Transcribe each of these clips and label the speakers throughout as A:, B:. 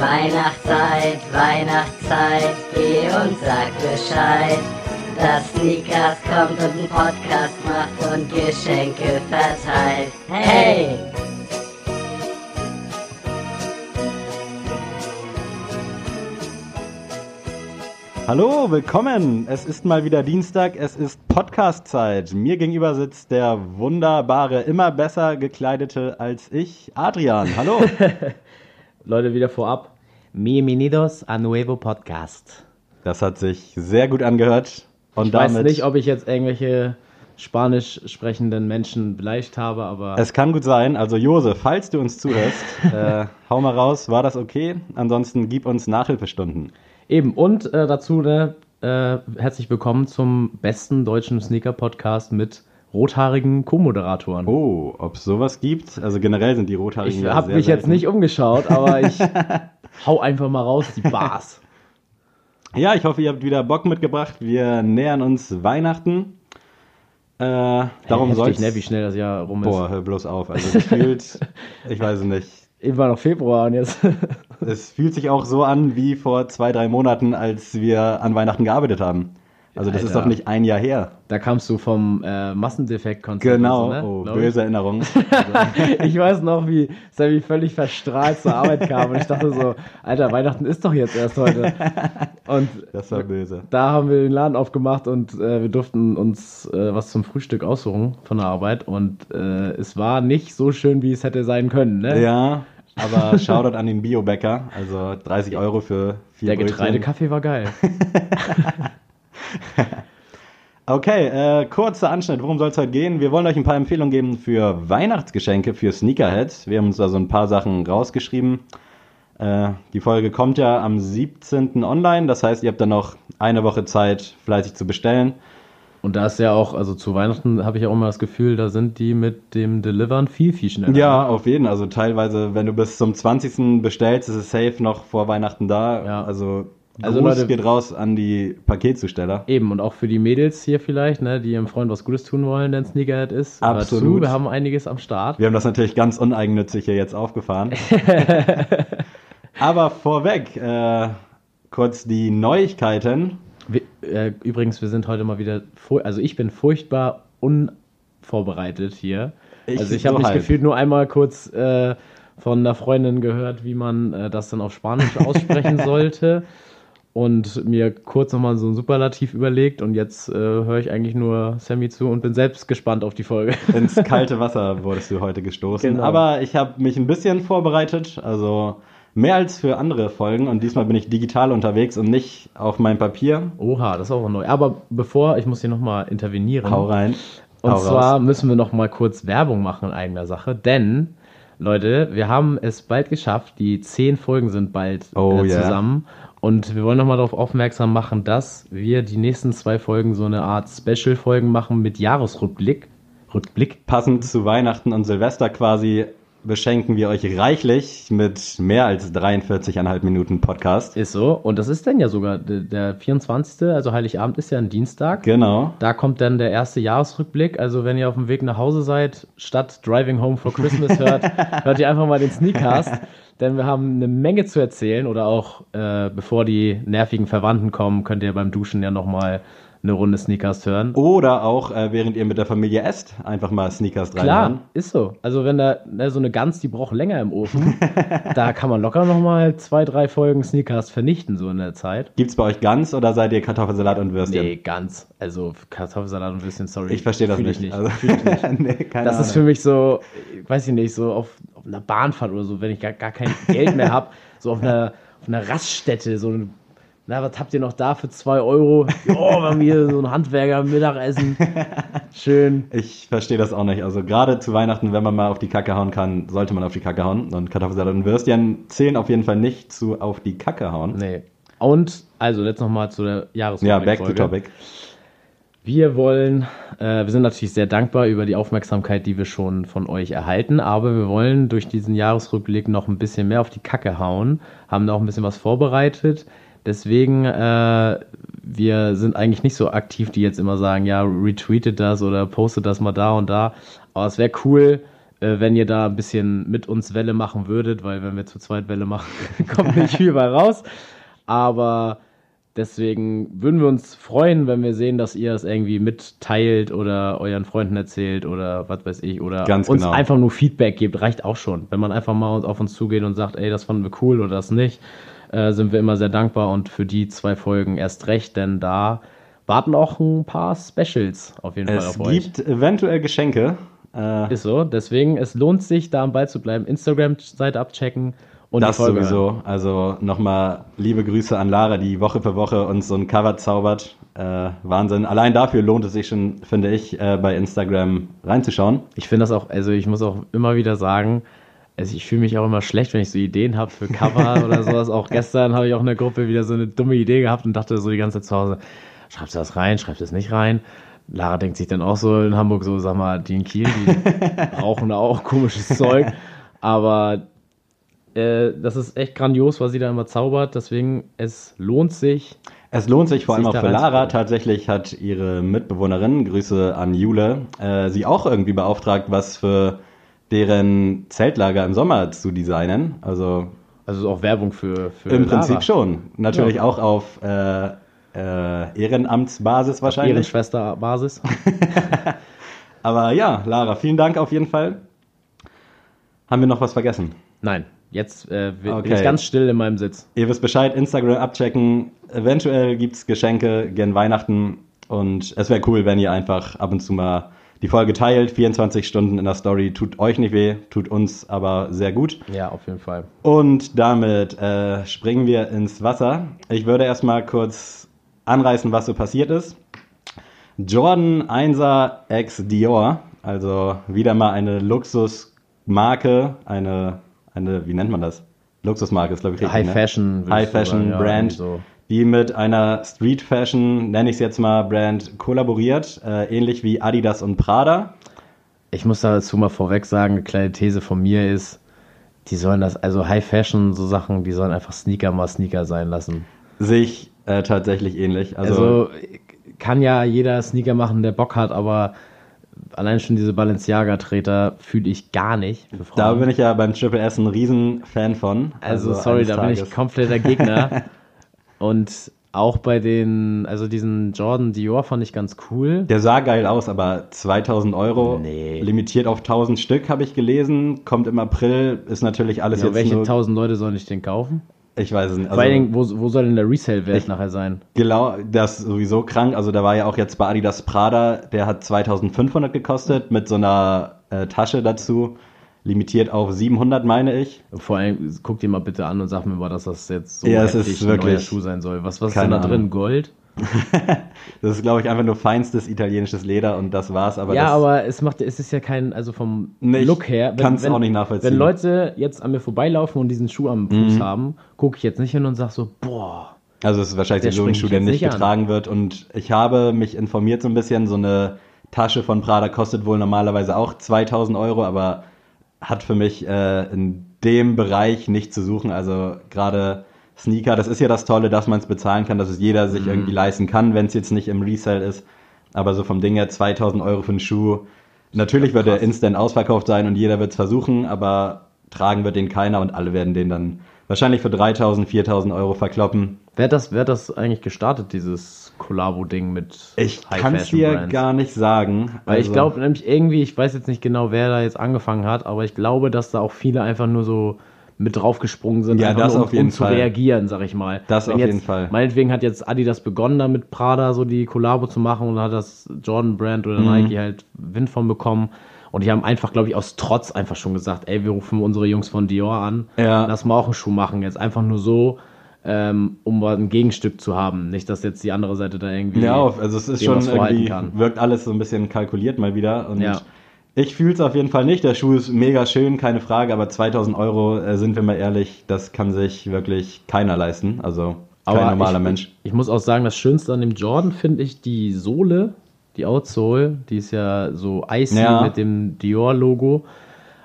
A: Weihnachtszeit, Weihnachtszeit, geh und sag Bescheid. Dass Sneakers kommt und einen Podcast macht und Geschenke verteilt. Hey!
B: Hallo, willkommen. Es ist mal wieder Dienstag, es ist Podcast-Zeit. Mir gegenüber sitzt der wunderbare, immer besser gekleidete als ich, Adrian. Hallo.
C: Leute, wieder vorab. Bienvenidos a nuevo podcast.
B: Das hat sich sehr gut angehört. Und
C: ich
B: damit,
C: weiß nicht, ob ich jetzt irgendwelche spanisch sprechenden Menschen beleidigt habe, aber
B: Es kann gut sein. Also Jose, falls du uns zuhörst, äh, hau mal raus. War das okay? Ansonsten gib uns Nachhilfestunden.
C: eben. Und äh, dazu ne, äh, herzlich willkommen zum besten deutschen Sneaker-Podcast mit rothaarigen Co-Moderatoren.
B: Oh, ob es sowas gibt? Also generell sind die
C: ich
B: Rothaarigen ja
C: habe mich jetzt
B: selten.
C: nicht umgeschaut, aber ich hau einfach mal raus, die Bars.
B: Ja, ich hoffe, ihr habt wieder Bock mitgebracht. Wir nähern uns Weihnachten. Äh, darum soll
C: Heftig, ne, wie schnell das Jahr rum ist.
B: Boah, hör bloß auf. Also gefühlt, ich weiß es nicht.
C: Eben war noch Februar und jetzt.
B: Es fühlt sich auch so an wie vor zwei, drei Monaten, als wir an Weihnachten gearbeitet haben. Also das ist
C: Alter.
B: doch nicht ein Jahr her.
C: da kamst du vom äh, Massendefekt-Konzert.
B: Genau.
C: und so, ne?
B: Oh, böse Erinnerung.
C: Ich weiß noch, wie Sammy völlig verstrahlt zur Arbeit kam und ich dachte so, Alter, Weihnachten ist doch jetzt erst heute. Und
B: Das war böse.
C: da haben wir den Laden aufgemacht und äh, wir durften uns äh, was zum Frühstück aussuchen von der Arbeit und äh, es war nicht so schön, wie es hätte sein können. Ne?
B: Ja, aber Shoutout an den Biobäcker. Also 30 Euro für vier
C: Der. Getreidekaffee war geil.
B: Okay, äh, kurzer Anschnitt. Worum soll es heute gehen? Wir wollen euch ein paar Empfehlungen geben für Weihnachtsgeschenke für Sneakerheads. Wir haben uns da so ein paar Sachen rausgeschrieben. Äh, die Folge kommt ja am 17. online. Das heißt, ihr habt dann noch eine Woche Zeit, fleißig zu bestellen.
C: Und da ist ja auch, also zu Weihnachten habe ich ja auch immer das Gefühl, da sind die mit dem Delivern viel, viel schneller.
B: Ja, auf jeden. Also teilweise, wenn du bis zum 20. bestellst, ist es safe noch vor Weihnachten da.
C: Ja.
B: Also,
C: Also,
B: Gruß
C: Leute-
B: geht raus an die Paketzusteller.
C: Eben, und auch für die Mädels hier vielleicht, ne, die ihrem Freund was Gutes tun wollen, der ein Sneakerhead ist.
B: Absolut.
C: Zu, wir haben einiges am Start.
B: Wir haben das natürlich ganz uneigennützig hier jetzt aufgefahren. Aber vorweg, äh, kurz die Neuigkeiten.
C: Wir, äh, übrigens, wir sind heute mal wieder, also ich bin furchtbar unvorbereitet hier.
B: Ich
C: also ich
B: so
C: habe mich gefühlt nur einmal kurz äh, von einer Freundin gehört, wie man äh, das dann auf Spanisch aussprechen sollte. Und mir kurz nochmal so ein Superlativ überlegt und jetzt äh, höre ich eigentlich nur Sammy zu und bin selbst gespannt auf die Folge.
B: Ins kalte Wasser wurdest du heute gestoßen.
C: Genau.
B: Aber ich habe mich ein bisschen vorbereitet, also mehr als für andere Folgen. Und diesmal bin ich digital unterwegs und nicht auf meinem Papier.
C: Oha, das ist auch neu. Aber bevor, ich muss hier nochmal intervenieren.
B: Hau rein.
C: Und
B: Hau
C: zwar
B: raus.
C: müssen wir noch mal kurz Werbung machen in eigener Sache, denn Leute, wir haben es bald geschafft. Die zehn Folgen sind bald
B: Oh,
C: äh, zusammen. Und wir wollen noch mal darauf aufmerksam machen, dass wir die nächsten zwei Folgen so eine Art Special-Folgen machen mit Jahresrückblick. Rückblick.
B: Passend zu Weihnachten und Silvester quasi beschenken wir euch reichlich mit mehr als 43,5 Minuten Podcast.
C: Ist so. Und das ist dann ja sogar der, der 24., also Heiligabend ist ja ein Dienstag.
B: Genau.
C: Da kommt dann der erste Jahresrückblick. Also wenn ihr auf dem Weg nach Hause seid, statt Driving Home for Christmas hört, hört ihr einfach mal den Sneakcast. Denn wir haben eine Menge zu erzählen. Oder auch, äh, bevor die nervigen Verwandten kommen, könnt ihr beim Duschen ja nochmal eine Runde Sneakcast hören.
B: Oder auch, äh, während ihr mit der Familie esst, einfach mal Sneakers reinhauen.
C: Klar, ist so. Also wenn da ne, so eine Gans, die braucht länger im Ofen, da kann man locker nochmal zwei, drei Folgen Sneakcast vernichten, so in der Zeit.
B: Gibt's bei euch Gans oder seid ihr Kartoffelsalat und Würstchen?
C: Nee, ganz. Also Kartoffelsalat und Würstchen, sorry.
B: Ich verstehe das nicht.
C: ich nicht.
B: Also,
C: ich nicht.
B: nee, keine
C: Das
B: Ahnung.
C: ist für mich so, weiß ich nicht, so auf einer Bahnfahrt oder so, wenn ich gar, gar kein Geld mehr habe, so auf einer, auf einer Raststätte, so ein, na, was habt ihr noch da für zwei Euro? Wir haben hier so ein Handwerker-Mittagessen. Schön.
B: Ich verstehe das auch nicht. Also gerade zu Weihnachten, wenn man mal auf die Kacke hauen kann, sollte man auf die Kacke hauen. Und Kartoffelsalat und Würstchen zählen auf jeden Fall nicht zu auf die Kacke hauen.
C: Nee. Und, also jetzt nochmal zu der Jahresrückblick.
B: Ja, back to topic.
C: Wir wollen, äh, wir sind natürlich sehr dankbar über die Aufmerksamkeit, die wir schon von euch erhalten, aber wir wollen durch diesen Jahresrückblick noch ein bisschen mehr auf die Kacke hauen, haben da auch ein bisschen was vorbereitet. Deswegen, äh, wir sind eigentlich nicht so aktiv, die jetzt immer sagen, ja, retweetet das oder postet das mal da und da. Aber es wäre cool, äh, wenn ihr da ein bisschen mit uns Welle machen würdet, weil wenn wir zu zweit Welle machen, kommt nicht viel bei raus. Aber deswegen würden wir uns freuen, wenn wir sehen, dass ihr es irgendwie mitteilt oder euren Freunden erzählt oder was weiß ich oder
B: Ganz
C: uns
B: genau.
C: einfach nur Feedback gibt, reicht auch schon. Wenn man einfach mal auf uns zugeht und sagt, ey, das fanden wir cool oder das nicht, äh, sind wir immer sehr dankbar und für die zwei Folgen erst recht, denn da warten auch ein paar Specials auf jeden Fall
B: Es
C: auf euch.
B: gibt eventuell Geschenke. Äh,
C: Ist so, deswegen, es lohnt sich, da am Ball zu bleiben. Instagram-Seite abchecken und
B: das sowieso. Also nochmal liebe Grüße an Lara, die Woche für Woche uns so ein Cover zaubert. Äh, Wahnsinn. Allein dafür lohnt es sich schon, finde ich, äh, bei Instagram reinzuschauen.
C: Ich finde das auch, also ich muss auch immer wieder sagen, also ich fühle mich auch immer schlecht, wenn ich so Ideen habe für Cover oder sowas. Auch gestern habe ich auch in der Gruppe wieder so eine dumme Idee gehabt und dachte so die ganze Zeit zu Hause, schreibst du das rein, schreibst du das nicht rein? Lara denkt sich dann auch so in Hamburg so, sag mal, die in Kiel, die brauchen da auch komisches Zeug. Aber äh, das ist echt grandios, was sie da immer zaubert. Deswegen, es lohnt sich.
B: Es lohnt sich vor allem
C: Sich
B: auch für Lara. Tatsächlich hat ihre Mitbewohnerin, Grüße an Jule, äh, sie auch irgendwie beauftragt, was für deren Zeltlager im Sommer zu designen. Also
C: Also auch Werbung für, für
B: im
C: Lara.
B: Prinzip schon. Natürlich
C: Ja.
B: auch auf äh, äh, Ehrenamtsbasis wahrscheinlich.
C: Ehrenschwesterbasis.
B: Aber ja, Lara, vielen Dank auf jeden Fall. Haben wir noch was vergessen?
C: Nein, jetzt äh, bin
B: Okay.
C: ich ganz still in meinem Sitz.
B: Ihr wisst Bescheid, Instagram abchecken. Eventuell gibt's Geschenke gen Weihnachten. Und es wäre cool, wenn ihr einfach ab und zu mal die Folge teilt. 24 Stunden in der Story tut euch nicht weh, tut uns aber sehr gut.
C: Ja, auf jeden Fall.
B: Und damit äh, springen wir ins Wasser. Ich würde erstmal kurz anreißen, was so passiert ist. Jordan 1er X Dior, also wieder mal eine Luxusmarke, eine, eine, wie nennt man das? Luxusmarke ist, glaube ich, richtig.
C: High
B: ne?
C: Fashion.
B: High Fashion
C: sagen, ja,
B: Brand,
C: irgendwie so.
B: die mit einer Street Fashion, nenne ich es jetzt mal, Brand kollaboriert, äh, ähnlich wie Adidas und Prada.
C: Ich muss dazu mal vorweg sagen, eine kleine These von mir ist, die sollen das, also High Fashion, so Sachen, die sollen einfach Sneaker mal Sneaker sein lassen.
B: Sehe ich äh, tatsächlich ähnlich. Also,
C: Also, kann ja jeder Sneaker machen, der Bock hat, aber allein schon diese Balenciaga-Treter fühle ich gar nicht.
B: Da bin ich ja beim Triple S ein Riesenfan von.
C: Also, sorry,
B: eines
C: da bin ich
B: Tages.
C: kompletter Gegner. Und auch bei den, also diesen Jordan Dior fand ich ganz cool.
B: Der sah geil aus, aber 2000 Euro,
C: Nee.
B: limitiert auf 1000 Stück, habe ich gelesen. Kommt im April, ist natürlich alles
C: Ja,
B: jetzt
C: welche
B: nur,
C: tausend Leute sollen ich den kaufen?
B: Ich weiß es nicht.
C: Vor allen Dingen,
B: Also,
C: wo, wo soll denn der Resale-Wert nachher sein?
B: genau, das ist sowieso krank. Also da war ja auch jetzt bei Adidas Prada, der hat 2500 gekostet mit so einer äh, Tasche dazu. Limitiert auf 700, meine ich.
C: Vor allem, guck dir mal bitte an und sag mir mal, dass das jetzt so
B: Ja,
C: heftig
B: ist
C: ein neuer Schuh sein soll. Was, was ist denn da drin? Gold?
B: Das ist, glaube ich, einfach nur feinstes italienisches Leder und das war's. Aber
C: ja,
B: das,
C: aber es macht, es ist ja kein, also vom
B: Nee,
C: Look her.
B: kann's auch nicht nachvollziehen.
C: Wenn Leute jetzt an mir vorbeilaufen und diesen Schuh am Fuß
B: Mhm.
C: haben, gucke ich jetzt nicht hin und sag so, boah.
B: Also es ist wahrscheinlich
C: Der
B: so ein
C: springt
B: Schuh, der nicht
C: nicht an.
B: getragen wird. Und ich habe mich informiert so ein bisschen. So eine Tasche von Prada kostet wohl normalerweise auch 2000 Euro, aber hat für mich äh, in dem Bereich nicht zu suchen. Also gerade Sneaker, das ist ja das Tolle, dass man es bezahlen kann, dass es jeder
C: Mhm.
B: sich irgendwie leisten kann, wenn es jetzt nicht im Resale ist. Aber so vom Ding her 2000 Euro für einen Schuh. Natürlich wird er instant ausverkauft sein und jeder wird es versuchen, aber tragen wird den keiner und alle werden den dann wahrscheinlich für 3000, 4000 Euro verkloppen.
C: Wer hat das, wer hat das eigentlich gestartet, dieses Collabo-Ding mit
B: Ich kann es dir gar nicht sagen.
C: Weil ich
B: Also,
C: glaube nämlich irgendwie, ich weiß jetzt nicht genau, wer da jetzt angefangen hat, aber ich glaube, dass da auch viele einfach nur so mit draufgesprungen sind,
B: Ja, das
C: nur, um,
B: auf jeden
C: um zu
B: Fall.
C: reagieren, sag ich mal.
B: Das
C: Wenn
B: auf
C: jetzt,
B: jeden Fall.
C: Meinetwegen hat jetzt Adidas begonnen, da mit Prada so die Kollabo zu machen und hat das Jordan Brand oder
B: Mhm.
C: Nike halt Wind von bekommen. Und die haben einfach, glaube ich, aus Trotz einfach schon gesagt, ey, wir rufen unsere Jungs von Dior an,
B: Ja.
C: lass mal auch einen Schuh machen. Jetzt einfach nur so, ähm, um ein Gegenstück zu haben. Nicht, dass jetzt die andere Seite da irgendwie
B: Ja, auf. Also es ist schon irgendwie, wirkt alles so ein bisschen kalkuliert mal wieder. Und
C: Ja.
B: Ich fühle es auf jeden Fall nicht. Der Schuh ist mega schön, keine Frage, aber 2000 Euro, äh, sind wir mal ehrlich, das kann sich wirklich keiner leisten. Also kein normaler
C: ich,
B: Mensch.
C: Ich muss auch sagen, das Schönste an dem Jordan finde ich die Sohle, die Outsole, die ist ja so icy
B: Ja.
C: mit dem Dior-Logo.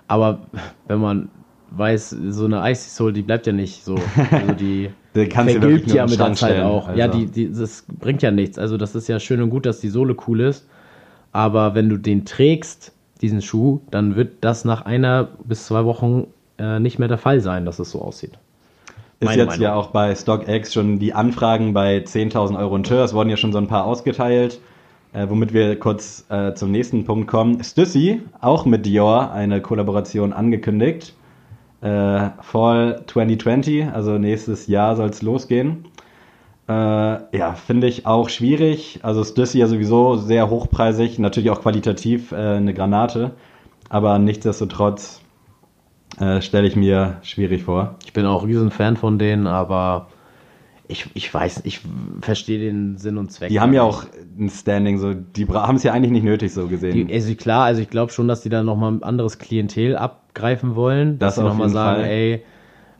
C: Aber wenn man weiß, so eine icy Sohle, die bleibt ja nicht so. Also die vergilbt ja mit der Zeit auch.
B: Also,
C: Ja, die, die, das bringt ja nichts. Also das ist ja schön und gut, dass die Sohle cool ist. Aber wenn du den trägst, diesen Schuh, dann wird das nach einer bis zwei Wochen äh, nicht mehr der Fall sein, dass es so aussieht.
B: Ist
C: Meine
B: jetzt
C: Meinung.
B: ja auch bei StockX schon die Anfragen bei 10.000 Euro und höher. Es wurden ja schon so ein paar ausgeteilt. Äh, womit wir kurz äh, zum nächsten Punkt kommen. Stussy, auch mit Dior, eine Kollaboration angekündigt. Äh, Fall 2020, also nächstes Jahr soll es losgehen. Äh, ja, finde ich auch schwierig. Also Stussy ja sowieso sehr hochpreisig, natürlich auch qualitativ äh, eine Granate. Aber nichtsdestotrotz äh, stelle ich mir schwierig vor.
C: Ich bin auch riesen Fan von denen, aber ich, ich weiß, ich verstehe den Sinn und Zweck.
B: Die haben ja
C: nicht.
B: auch ein Standing, so die haben es ja eigentlich nicht nötig so gesehen.
C: Die, also klar, also ich glaube schon, dass die da nochmal ein anderes Klientel abgreifen wollen.
B: Das
C: dass sie nochmal sagen,
B: Fall.
C: ey,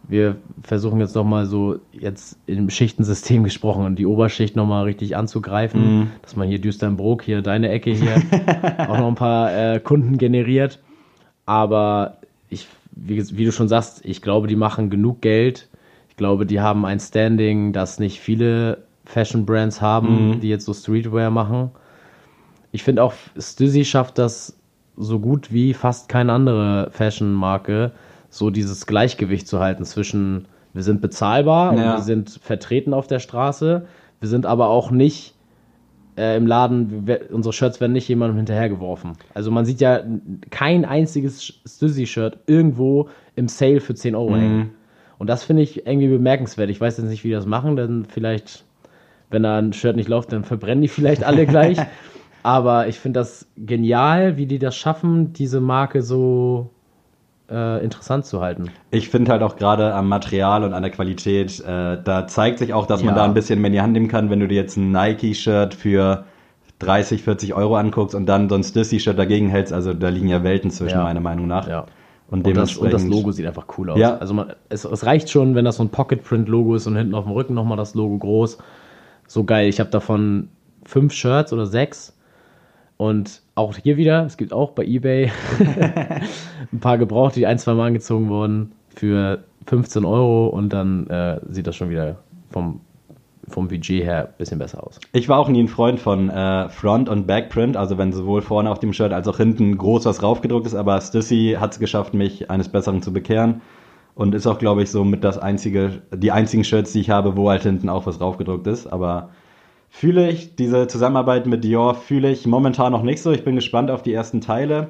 C: wir versuchen jetzt nochmal so, jetzt im Schichtensystem gesprochen, die Oberschicht nochmal richtig anzugreifen,
B: Mhm.
C: dass man hier Düsternbrook, hier deine Ecke hier, auch noch ein paar äh, Kunden generiert. Aber ich, wie, wie du schon sagst, ich glaube, die machen genug Geld. Ich glaube, die haben ein Standing, das nicht viele Fashion-Brands haben,
B: Mhm.
C: die jetzt so Streetwear machen. Ich finde auch, Stüssi schafft das so gut wie fast keine andere Fashion-Marke, so dieses Gleichgewicht zu halten zwischen, wir sind bezahlbar
B: Ja.
C: und wir sind vertreten auf der Straße, wir sind aber auch nicht äh, im Laden, wir, unsere Shirts werden nicht jemandem hinterhergeworfen. Also man sieht ja kein einziges Stüssi-Shirt irgendwo im Sale für 10 Euro hängen. Und das finde ich irgendwie bemerkenswert. Ich weiß jetzt nicht, wie die das machen, denn vielleicht, wenn da ein Shirt nicht läuft, dann verbrennen die vielleicht alle gleich. Aber ich finde das genial, wie die das schaffen, diese Marke so äh, interessant zu halten.
B: Ich finde halt auch gerade am Material und an der Qualität, äh, da zeigt sich auch, dass man
C: Ja.
B: da ein bisschen mehr in die Hand nehmen kann, wenn du dir jetzt ein Nike-Shirt für 30, 40 Euro anguckst und dann so ein Stussy-Shirt dagegen hältst. Also da liegen ja Welten zwischen,
C: Ja.
B: meiner Meinung nach.
C: Ja.
B: Und,
C: Und das, und das Logo sieht einfach cool aus.
B: Ja.
C: Also man, es, es reicht schon, wenn das so ein Pocket-Print-Logo ist und hinten auf dem Rücken nochmal das Logo groß. So geil. Ich habe davon fünf Shirts oder sechs. Und auch hier wieder, es gibt auch bei Ebay ein paar gebraucht, die ein, zwei Mal angezogen wurden für 15 Euro. Und dann äh, sieht das schon wieder vom, vom Budget her ein bisschen besser aus.
B: Ich war auch nie ein Freund von äh, Front- und Backprint, also wenn sowohl vorne auf dem Shirt als auch hinten groß was raufgedruckt ist, aber Stussy hat es geschafft, mich eines Besseren zu bekehren. Und ist auch, glaube ich, so mit das einzige, die einzigen Shirts, die ich habe, wo halt hinten auch was raufgedruckt ist, aber fühle ich diese Zusammenarbeit mit Dior, fühle ich momentan noch nicht so. Ich bin gespannt auf die ersten Teile.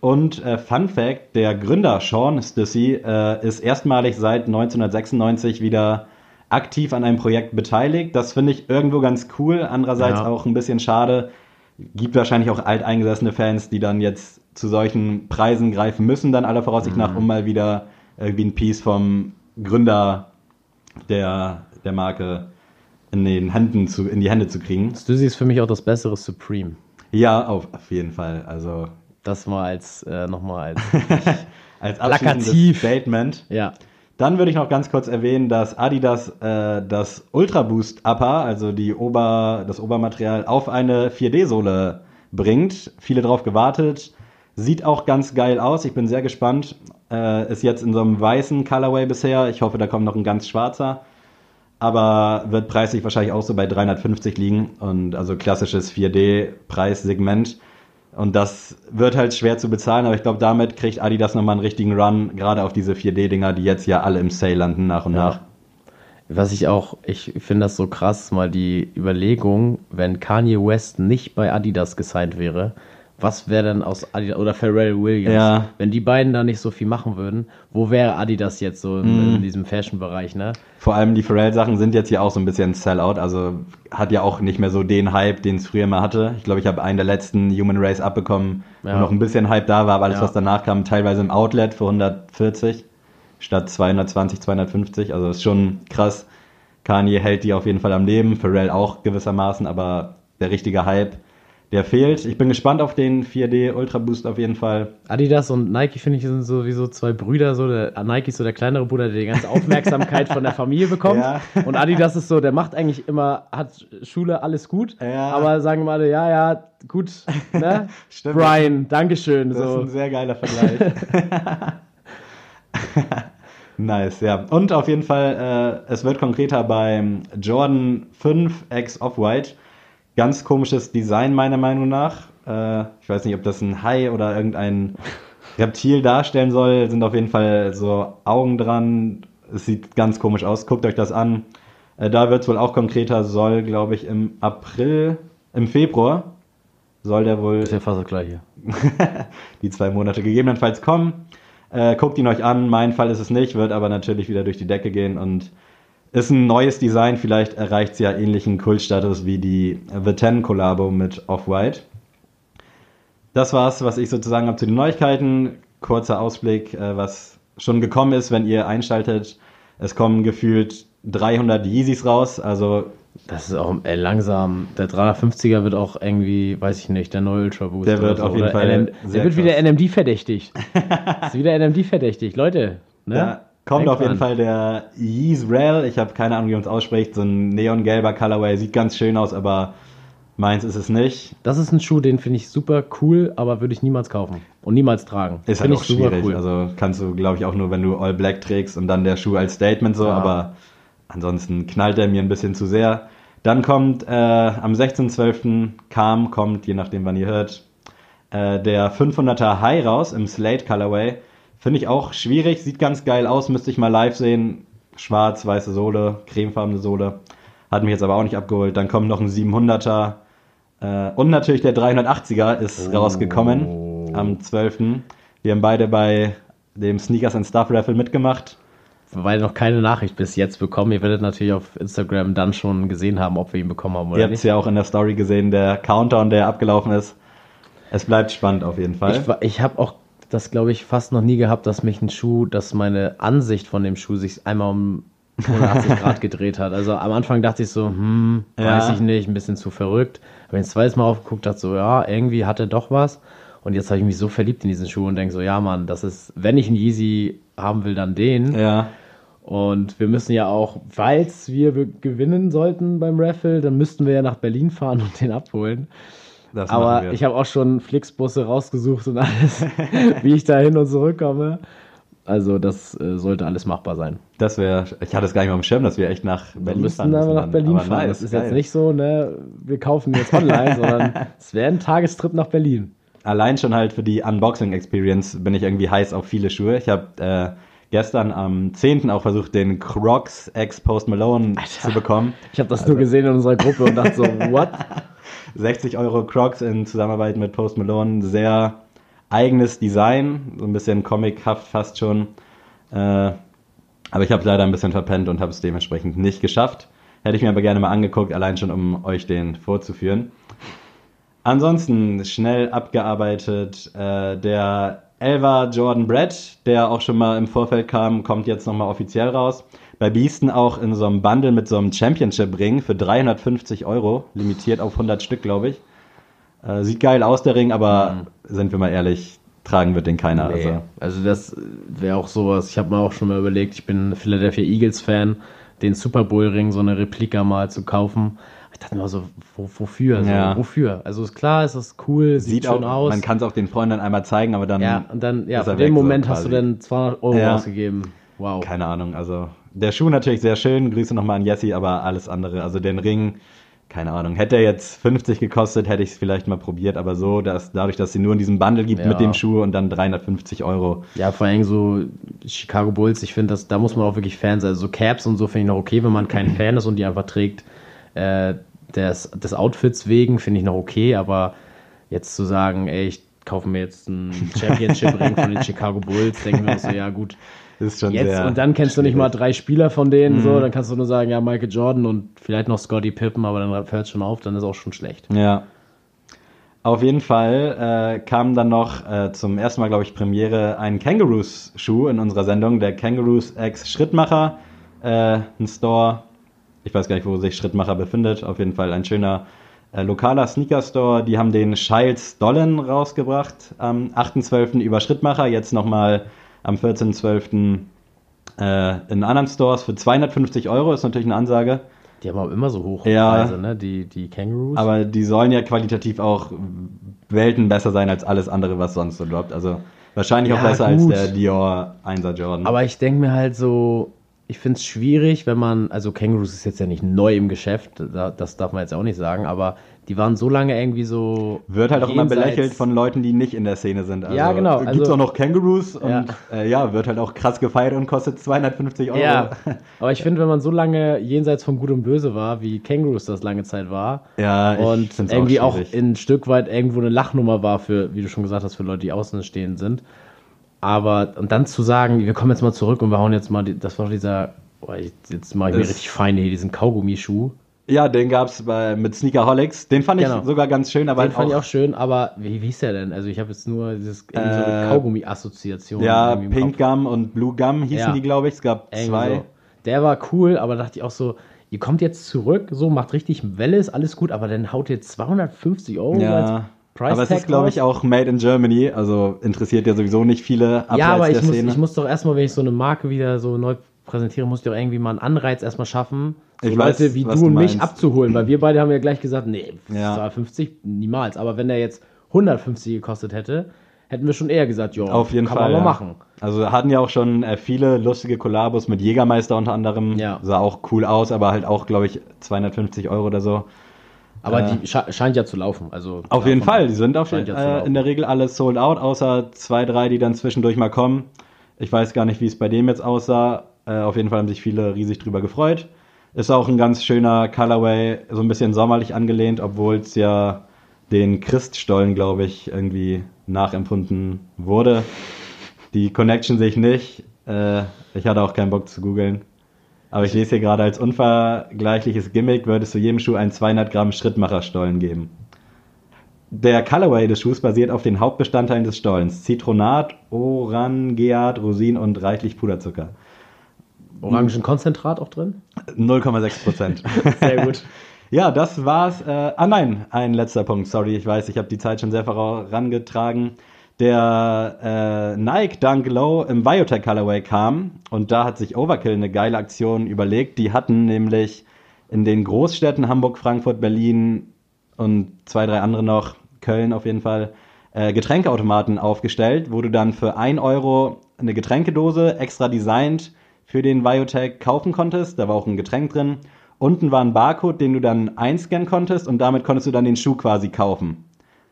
B: Und äh, Fun Fact, der Gründer Sean Stussy äh, ist erstmalig seit 1996 wieder aktiv an einem Projekt beteiligt. Das finde ich irgendwo ganz cool, andererseits
C: Ja.
B: auch ein bisschen schade. Gibt wahrscheinlich auch alteingesessene Fans, die dann jetzt zu solchen Preisen greifen müssen, dann aller Voraussicht nach, um mal wieder irgendwie ein Piece vom Gründer der, der Marke in, den Händen zu, in die Hände zu kriegen.
C: Stussy ist für mich auch das bessere Supreme.
B: Ja, auf, auf jeden Fall. Also
C: Das mal als äh, nochmal als
B: als
C: Plakativ.
B: Statement.
C: ja.
B: Dann würde ich noch ganz kurz erwähnen, dass Adidas äh, das Ultra Boost Upper, also die Ober, das Obermaterial, auf eine 4D-Sohle bringt. Viele drauf gewartet. Sieht auch ganz geil aus. Ich bin sehr gespannt. Äh, ist jetzt in so einem weißen Colorway bisher. Ich hoffe, da kommt noch ein ganz schwarzer. Aber wird preislich wahrscheinlich auch so bei 350 liegen. Und also klassisches 4D-Preissegment. Und das wird halt schwer zu bezahlen, aber ich glaube, damit kriegt Adidas nochmal einen richtigen Run, gerade auf diese 4D-Dinger, die jetzt ja alle im Sale landen nach und nach.
C: Was ich auch, ich finde das so krass, mal die Überlegung, wenn Kanye West nicht bei Adidas gesigned wäre, was wäre denn aus Adidas oder Pharrell Williams,
B: Ja.
C: wenn die beiden da nicht so viel machen würden, wo wäre Adidas jetzt so in, in diesem Fashion-Bereich, ne?
B: Vor allem die Pharrell-Sachen sind jetzt ja auch so ein bisschen Sellout, also hat ja auch nicht mehr so den Hype, den es früher mal hatte. Ich glaube, ich habe einen der letzten Human Race abbekommen,
C: Ja.
B: wo noch ein bisschen Hype da war, aber alles,
C: Ja.
B: was danach kam, teilweise im Outlet für 140 statt 220, 250. Also das ist schon krass. Kanye hält die auf jeden Fall am Leben, Pharrell auch gewissermaßen, aber der richtige Hype, der fehlt. Ich bin gespannt auf den 4D Ultra Boost auf jeden Fall.
C: Adidas und Nike, finde ich, sind so wie so zwei Brüder. So der, Nike ist so der kleinere Bruder, der die ganze Aufmerksamkeit von der Familie bekommt.
B: Ja.
C: Und Adidas ist so, der macht eigentlich immer, hat Schule, alles gut.
B: Ja.
C: Aber sagen wir alle, ja, ja, gut, ne?
B: Stimmt.
C: Brian, Dankeschön.
B: Das ist
C: So.
B: ein sehr geiler Vergleich. nice, ja. Und auf jeden Fall, äh, es wird konkreter beim Jordan 5 X Off-White. Ganz komisches Design meiner Meinung nach. Äh, ich weiß nicht, ob das ein Hai oder irgendein Reptil darstellen soll. Sind auf jeden Fall so Augen dran. Es sieht ganz komisch aus. Guckt euch das an. Äh, da wird es wohl auch konkreter. Soll, glaube ich, im April, im Februar soll der wohl
C: Ist ja fast das gleiche.
B: die zwei Monate gegebenenfalls kommen. Äh, guckt ihn euch an. Mein Fall ist es nicht, wird aber natürlich wieder durch die Decke gehen und ist ein neues Design. Vielleicht erreicht es ja ähnlichen Kultstatus wie die The Ten Collabo mit Off-White. Das war's, was ich sozusagen habe zu den Neuigkeiten. Kurzer Ausblick, äh, was schon gekommen ist, wenn ihr einschaltet. Es kommen gefühlt 300 Yeezys raus, also
C: Das ist auch ey, langsam. Der 350er wird auch irgendwie, weiß ich nicht, der neue Ultra Boost.
B: Der wird
C: so.
B: auf jeden Fall sehr
C: Der wird
B: krass.
C: wieder NMD verdächtigt. ist wieder NMD verdächtigt. Leute, ne?
B: Da kommt
C: Denkt
B: auf jeden
C: dran.
B: Fall der Yeez Rail. Ich habe keine Ahnung, wie man es ausspricht. So ein neongelber Colorway. Sieht ganz schön aus, aber meins ist es nicht.
C: Das ist ein Schuh, den finde ich super cool, aber würde ich niemals kaufen und niemals tragen.
B: Ist halt auch schwierig.
C: Also,
B: Also kannst du, glaube ich, auch nur, wenn du All Black trägst und dann der Schuh als Statement so.
C: Ja.
B: Aber ansonsten knallt er mir ein bisschen zu sehr. Dann kommt äh, am 16.12. kam, kommt, je nachdem wann ihr hört, äh, der 500er High raus im Slate Colorway. Finde ich auch schwierig, sieht ganz geil aus, müsste ich mal live sehen. Schwarz, weiße Sohle, cremefarbene Sohle. Hat mich jetzt aber auch nicht abgeholt. Dann kommt noch ein 700er. Äh, und natürlich der 380er ist
C: Oh.
B: rausgekommen am 12. Wir haben beide bei dem Sneakers and Stuff Raffle mitgemacht.
C: weil noch keine Nachricht bis jetzt bekommen. Ihr werdet natürlich auf Instagram dann schon gesehen haben, ob wir ihn bekommen haben
B: Ihr
C: oder
B: habt es ja auch in der Story gesehen, der Countdown, der abgelaufen ist. Es bleibt spannend auf jeden Fall.
C: Ich, ich habe auch das, glaube ich, fast noch nie gehabt, dass mich ein Schuh, dass meine Ansicht von dem Schuh sich einmal um 180 Grad gedreht hat. Also am Anfang dachte ich so, hm, weiß
B: Ja.
C: ich nicht, ein bisschen zu verrückt. Aber das zweite Mal aufgeguckt, dachte so, ja, irgendwie hat er doch was. Und jetzt habe ich mich so verliebt in diesen Schuh und denke so, ja, Mann, das ist, wenn ich einen Yeezy haben will, dann den.
B: ja,
C: Und wir müssen ja auch, falls wir gewinnen sollten beim Raffle, dann müssten wir ja nach Berlin fahren und den abholen.
B: Das
C: Aber
B: wir.
C: ich habe auch schon Flixbusse rausgesucht und alles, wie ich da hin und zurückkomme. Also das äh, sollte alles machbar sein.
B: das wäre, ich hatte es gar nicht mal am Schirm, dass wir echt nach
C: Wir
B: Berlin
C: müssten
B: fahren
C: aber
B: müssen
C: nach. Berlin
B: Aber
C: fahren.
B: nice,
C: das ist
B: geil.
C: jetzt nicht so, ne, wir kaufen jetzt online, sondern es wäre ein Tagestrip nach Berlin.
B: Allein schon halt für die Unboxing-Experience bin ich irgendwie heiß auf viele Schuhe. Ich habe äh, gestern am 10. auch versucht, den Crocs X Post Malone zu bekommen.
C: Ich habe das nur gesehen in unserer Gruppe und dachte so, what?
B: 60 Euro Crocs in Zusammenarbeit mit Post Malone. Sehr eigenes Design, so ein bisschen comichaft fast schon. Äh, aber ich habe leider ein bisschen verpennt und habe es dementsprechend nicht geschafft. Hätte ich mir aber gerne mal angeguckt, allein schon um euch den vorzuführen. Ansonsten schnell abgearbeitet äh, der Elva Jordan Brett, der auch schon mal im Vorfeld kam, kommt jetzt nochmal offiziell raus. Bei Beasten auch in so einem Bundle mit so einem Championship-Ring für 350 Euro, limitiert auf 100 Stück, glaube ich. Äh, sieht geil aus, der Ring, aber sind wir mal ehrlich, tragen wird den keiner.
C: Nee.
B: Also,
C: Also das wäre auch sowas, ich habe mir auch schon mal überlegt, ich bin Philadelphia Eagles Fan, den Super Bowl Ring, so eine Replika mal zu kaufen. Ich dachte mir so, wo, wofür? So,
B: Ja.
C: Wofür? Also ist klar, es ist cool, sieht,
B: sieht
C: schön
B: auch,
C: aus.
B: man kann es auch den Freunden einmal zeigen, aber dann,
C: ja, und dann, ja, für den
B: weg, so
C: Moment hast du dann 200 Euro
B: Ja.
C: ausgegeben. Wow.
B: keine Ahnung, also der Schuh natürlich sehr schön, Grüße nochmal an Jessie, aber alles andere, also den Ring, keine Ahnung, hätte er jetzt 50 gekostet, hätte ich es vielleicht mal probiert, aber so, dass dadurch, dass sie nur in diesem Bundle gibt
C: Ja.
B: mit dem Schuh und dann 350 Euro,
C: Ja, vor allem so Chicago Bulls, ich finde, da muss man auch wirklich Fan sein. Also so Caps und so finde ich noch okay, wenn man kein Fan ist und die einfach trägt. Äh, des, des Outfits wegen finde ich noch okay, aber jetzt zu sagen, ey, ich kaufe mir jetzt einen Championship-Ring von den Chicago Bulls, denke mir so, ja gut,
B: ist schon
C: jetzt und dann kennst du nicht mal
B: schwierig.
C: drei Spieler von denen,
B: Mhm.
C: so, dann kannst du nur sagen, ja, Michael Jordan und vielleicht noch Scottie Pippen, aber dann hört es schon auf, dann ist auch schon schlecht.
B: Ja. Auf jeden Fall äh, kam dann noch äh, zum ersten Mal, glaube ich, Premiere ein Kangaroos-Schuh in unserer Sendung, der Kangaroos X Schrittmacher. Äh, ein Store, ich weiß gar nicht, wo sich Schrittmacher befindet, auf jeden Fall ein schöner äh, lokaler Sneaker-Store. Die haben den Shiles Dollen rausgebracht am 8.12. über Schrittmacher, jetzt nochmal am 14.12. Äh, in anderen Stores für 250 Euro, ist natürlich eine Ansage.
C: Die haben auch immer so hohe
B: Ja.
C: Preise, ne, die, die Kangaroos.
B: Aber die sollen ja qualitativ auch Welten besser sein als alles andere, was sonst so droppt. Also wahrscheinlich auch
C: Ja,
B: besser als
C: gut.
B: der Dior 1er Jordan.
C: Aber ich denke mir halt so, ich finde es schwierig, wenn man, also Kängurus ist jetzt ja nicht neu im Geschäft, da, das darf man jetzt auch nicht sagen, aber die waren so lange irgendwie so.
B: Wird halt auch immer belächelt von Leuten, die nicht in der Szene sind. Also,
C: Ja, genau,
B: Gibt
C: also-
B: auch noch Kängurus und
C: Ja.
B: Äh, ja, wird halt auch krass gefeiert und kostet 250 Euro.
C: Ja, aber ich finde, wenn man so lange jenseits von Gut und Böse war, wie Kängurus das lange Zeit war,
B: Ja,
C: und irgendwie
B: auch
C: auch, ein Stück weit irgendwo eine Lachnummer war für, wie du schon gesagt hast, für Leute, die außenstehend sind. Aber und dann zu sagen, wir kommen jetzt mal zurück und wir hauen jetzt mal, die, das war dieser, jetzt mache ich mir richtig feine hier, diesen Kaugummischuh.
B: Ja, den gab's bei, mit Sneakerholics. Den fand ich
C: Genau.
B: sogar ganz schön, aber
C: Den
B: halt
C: fand ich
B: auch,
C: auch schön, aber wie, wie hieß der denn? Also ich habe jetzt nur dieses irgendwie so
B: Äh,
C: Kaugummi-Assoziation.
B: ja, Pink. Gum und Blue Gum hießen
C: Ja.
B: die, glaube ich. Es gab
C: Irgendwie
B: zwei.
C: So. Der war cool, aber da dachte ich auch so, ihr kommt jetzt zurück, so macht richtig Welle, ist alles gut, aber dann haut ihr 250 Euro als
B: Ja,
C: Price
B: aber es ist, glaube ich, auch made in Germany. Also interessiert ja sowieso nicht viele abseits
C: Ja, aber
B: der
C: ich muss,
B: Szene.
C: ich muss doch erstmal, wenn ich so eine Marke wieder so neu präsentiere, muss ich doch irgendwie mal einen Anreiz erstmal schaffen, so
B: Ich
C: Leute
B: weiß,
C: wie du und
B: du
C: mich abzuholen, weil wir beide haben ja gleich gesagt, nee,
B: Ja.
C: 250 niemals. Aber wenn der jetzt 150 gekostet hätte, hätten wir schon eher gesagt, ja,
B: Auf jeden
C: kann
B: Fall.
C: man mal
B: ja.
C: machen.
B: Also hatten ja auch schon äh, viele lustige Kollabos mit Jägermeister unter anderem.
C: Ja.
B: Sah auch cool aus, aber halt auch, glaube ich, 250 Euro oder so.
C: Aber
B: Äh,
C: die sche scheint ja zu laufen. Also
B: Auf jeden Fall, die sind auf,
C: scheint ja
B: äh, in der Regel alle sold out, außer zwei, drei, die dann zwischendurch mal kommen. Ich weiß gar nicht, wie es bei dem jetzt aussah. Äh, auf jeden Fall haben sich viele riesig drüber gefreut. Ist auch ein ganz schöner Colorway, so ein bisschen sommerlich angelehnt, obwohl es ja den Christstollen, glaube ich, irgendwie nachempfunden wurde. Die Connection sehe ich nicht. Äh, ich hatte auch keinen Bock zu googeln. Aber ich lese hier gerade als unvergleichliches Gimmick würde es zu jedem Schuh einen 200 Gramm Schrittmacherstollen geben. Der Colorway des Schuhs basiert auf den Hauptbestandteilen des Stollens. Zitronat, Orangeat, Rosinen und reichlich Puderzucker.
C: Orangenkonzentrat auch drin?
B: 0,6 Prozent.
C: Sehr gut.
B: ja, das war's. Äh, ah nein, ein letzter Punkt. Sorry, ich weiß, ich habe die Zeit schon sehr vorangetragen. Der äh, Nike Dunk Low im Biotech Colorway kam und da hat sich Overkill eine geile Aktion überlegt. Die hatten nämlich in den Großstädten Hamburg, Frankfurt, Berlin und zwei, drei andere noch, Köln auf jeden Fall, äh, Getränkeautomaten aufgestellt, wo du dann für 1 Euro eine Getränkedose extra designt für den Biotech kaufen konntest. Da war auch ein Getränk drin. Unten war ein Barcode, den du dann einscannen konntest und damit konntest du dann den Schuh quasi kaufen.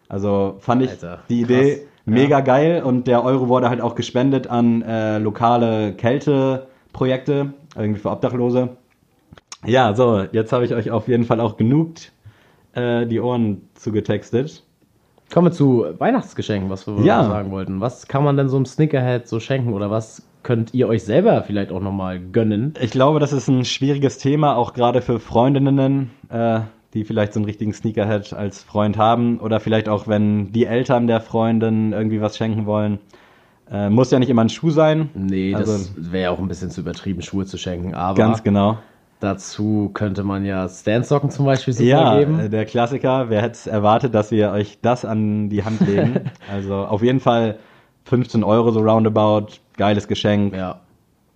B: Also fand ich
C: Alter,
B: die Idee
C: krass.
B: mega geil und der Euro wurde halt auch gespendet an äh, lokale Kälteprojekte, irgendwie für Obdachlose. Ja, so, jetzt habe ich euch auf jeden Fall auch genug äh, die Ohren zugetextet.
C: Kommen wir zu Weihnachtsgeschenken, was wir
B: Ja.
C: sagen wollten. Was kann man denn so einem Snickerhead so schenken oder was könnt ihr euch selber vielleicht auch nochmal gönnen?
B: Ich glaube, das ist ein schwieriges Thema, auch gerade für Freundinnen, äh, die vielleicht so einen richtigen Sneakerhead als Freund haben oder vielleicht auch, wenn die Eltern der Freundin irgendwie was schenken wollen. Äh, muss ja nicht immer ein Schuh sein.
C: Nee, das
B: Also-
C: wäre ja auch ein bisschen zu übertrieben, Schuhe zu schenken. Aber
B: Ganz genau.
C: dazu könnte man ja Standsocken zum Beispiel super
B: Ja,
C: geben.
B: äh, der Klassiker. Wer hätte es erwartet, dass wir euch das an die Hand legen? also auf jeden Fall 15 Euro so roundabout. Geiles Geschenk.
C: ja.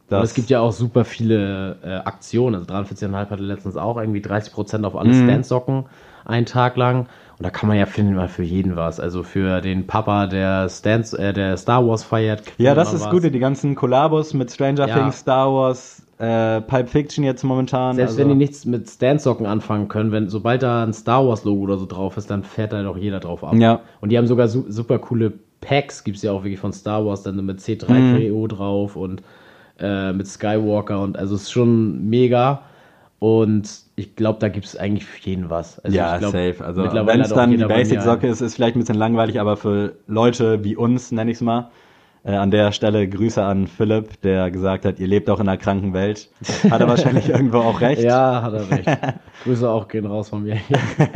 B: Das,
C: Und es gibt ja auch super viele äh, Aktionen. Also 43,5 hatte letztens auch irgendwie 30% auf alle
B: Mhm.
C: Standsocken einen Tag lang. Und da kann man ja finden mal für jeden was. Also für den Papa, der, Stands, äh, der Star Wars feiert.
B: ja, das ist
C: was.
B: gut. Die ganzen Kollabos mit Stranger
C: Ja.
B: Things, Star Wars, äh, Pulp Fiction jetzt momentan.
C: Selbst
B: also,
C: wenn die nichts mit Standsocken anfangen können, wenn sobald da ein Star Wars Logo oder so drauf ist, dann fährt da doch jeder drauf ab.
B: Ja.
C: Und die haben sogar su super coole Packs, gibt es ja auch wirklich von Star Wars, dann mit
B: Mhm.
C: C3PO drauf und äh, mit Skywalker und also es ist schon mega. Und ich glaube, da gibt es eigentlich für jeden was. Also
B: ja,
C: glaub,
B: safe. Also wenn es dann die Basic-Socke ist, ist vielleicht ein bisschen langweilig, aber für Leute wie uns, nenne ich es mal, äh, an der Stelle Grüße an Philipp, der gesagt hat, ihr lebt auch in einer kranken Welt. Hat er wahrscheinlich irgendwo auch recht.
C: Ja, hat er recht. Grüße auch gehen raus von mir.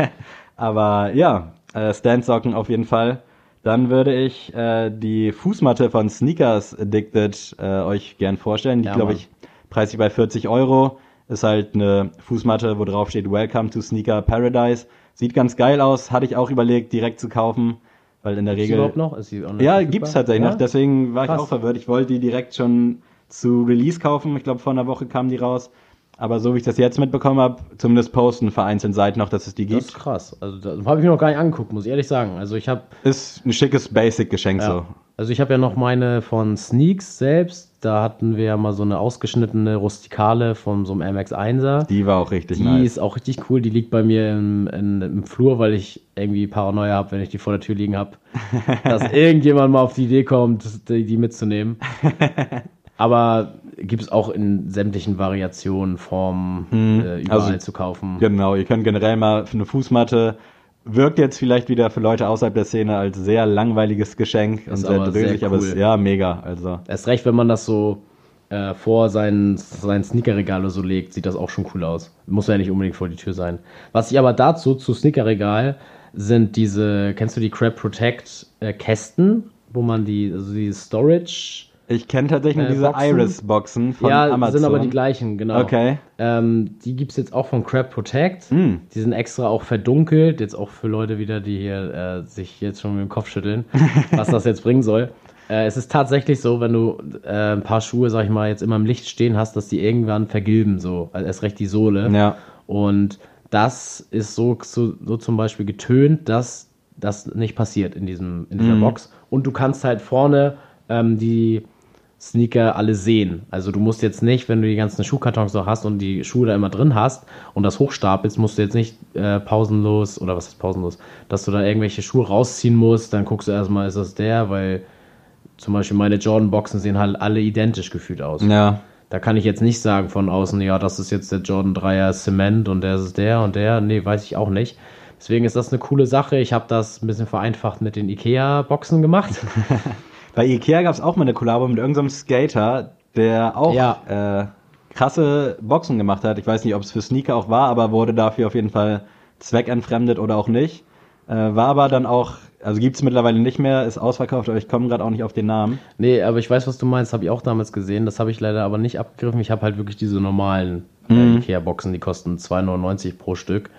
B: Aber ja, äh, Stand-Socken auf jeden Fall. Dann würde ich äh, die Fußmatte von Sneakers Addicted äh, euch gern vorstellen. Die
C: Ja,
B: glaube ich preislich bei 40 Euro. Ist halt eine Fußmatte, wo drauf steht Welcome to Sneaker Paradise. Sieht ganz geil aus. Hatte ich auch überlegt, direkt zu kaufen, weil in der
C: Ist
B: Regel
C: überhaupt noch? Ist die online
B: ja,
C: verfügbar?
B: gibt's tatsächlich
C: Ja?
B: noch. Deswegen war
C: Krass.
B: ich auch verwirrt. Ich wollte die direkt schon zu Release kaufen. Ich glaube, vor einer Woche kamen die raus. Aber so wie ich das jetzt mitbekommen habe, zumindest posten vereinzelt Seiten noch, dass es die
C: Das
B: gibt.
C: ist krass. Also das habe ich mir noch gar nicht angeguckt, muss ich ehrlich sagen. Also ich habe
B: Ist ein schickes Basic-Geschenk
C: ja,
B: so.
C: also ich habe ja noch meine von Sneaks selbst. Da hatten wir ja mal so eine ausgeschnittene Rustikale von so einem MX1er.
B: Die war auch richtig
C: Die
B: nice.
C: ist auch richtig cool. Die liegt bei mir im, in, im Flur, weil ich irgendwie Paranoia habe, wenn ich die vor der Tür liegen habe, dass irgendjemand mal auf die Idee kommt, die, die mitzunehmen. Aber gibt es auch in sämtlichen Variationen, Formen, äh, überall
B: also-
C: zu kaufen.
B: Genau, ihr könnt generell mal für eine Fußmatte wirkt jetzt vielleicht wieder für Leute außerhalb der Szene als sehr langweiliges Geschenk und
C: Ist
B: sehr
C: aber sehr
B: drösig, aber es
C: cool.
B: ist ja mega. Also
C: Erst recht, wenn man das so äh, vor sein, sein Sneakerregal oder so legt, sieht das auch schon cool aus. Muss ja nicht unbedingt vor die Tür sein. Was ich aber dazu, zu Sneakerregal, sind diese, kennst du die Crab Protect äh, Kästen, wo man die, also die Storage,
B: ich kenne tatsächlich nur
C: Äh,
B: diese
C: Boxen?
B: Iris-Boxen von
C: ja,
B: Amazon.
C: sind aber die gleichen, genau.
B: Okay.
C: Ähm, die gibt es jetzt auch von Crab Protect.
B: Hm.
C: Die sind extra auch verdunkelt, jetzt auch für Leute wieder, die hier äh, sich jetzt schon mit dem Kopf schütteln, was das jetzt bringen soll. Äh, es ist tatsächlich so, wenn du äh, ein paar Schuhe, sag ich mal, jetzt immer im Licht stehen hast, dass die irgendwann vergilben, so. Also erst recht die Sohle.
B: Ja.
C: Und das ist so, so, so zum Beispiel getönt, dass das nicht passiert in, diesem, in dieser Box. Und du kannst halt vorne ähm, die Sneaker alle sehen. Also du musst jetzt nicht, wenn du die ganzen Schuhkartons noch hast und die Schuhe da immer drin hast und das hochstapelst, musst du jetzt nicht äh, pausenlos, oder was ist pausenlos, dass du da irgendwelche Schuhe rausziehen musst, dann guckst du erstmal, ist das der, weil zum Beispiel meine Jordan-Boxen sehen halt alle identisch gefühlt aus.
B: Ja.
C: Da kann ich jetzt nicht sagen von außen, ja, das ist jetzt der Jordan 3er Cement und der ist der und der. Nee, weiß ich auch nicht. Deswegen ist das eine coole Sache. Ich habe das ein bisschen vereinfacht mit den IKEA-Boxen gemacht.
B: Bei Ikea gab es auch mal eine Kollabo mit irgendeinem Skater, der auch
C: Ja.
B: äh, krasse Boxen gemacht hat. Ich weiß nicht, ob es für Sneaker auch war, aber wurde dafür auf jeden Fall zweckentfremdet oder auch nicht. Äh, war aber dann auch, also gibt es mittlerweile nicht mehr, ist ausverkauft, aber ich komme gerade auch nicht auf den Namen.
C: nee, aber ich weiß, was du meinst. Habe ich auch damals gesehen. Das habe ich leider aber nicht abgegriffen. Ich habe halt wirklich diese normalen äh, IKEA-Boxen, die kosten 2,99 pro Stück.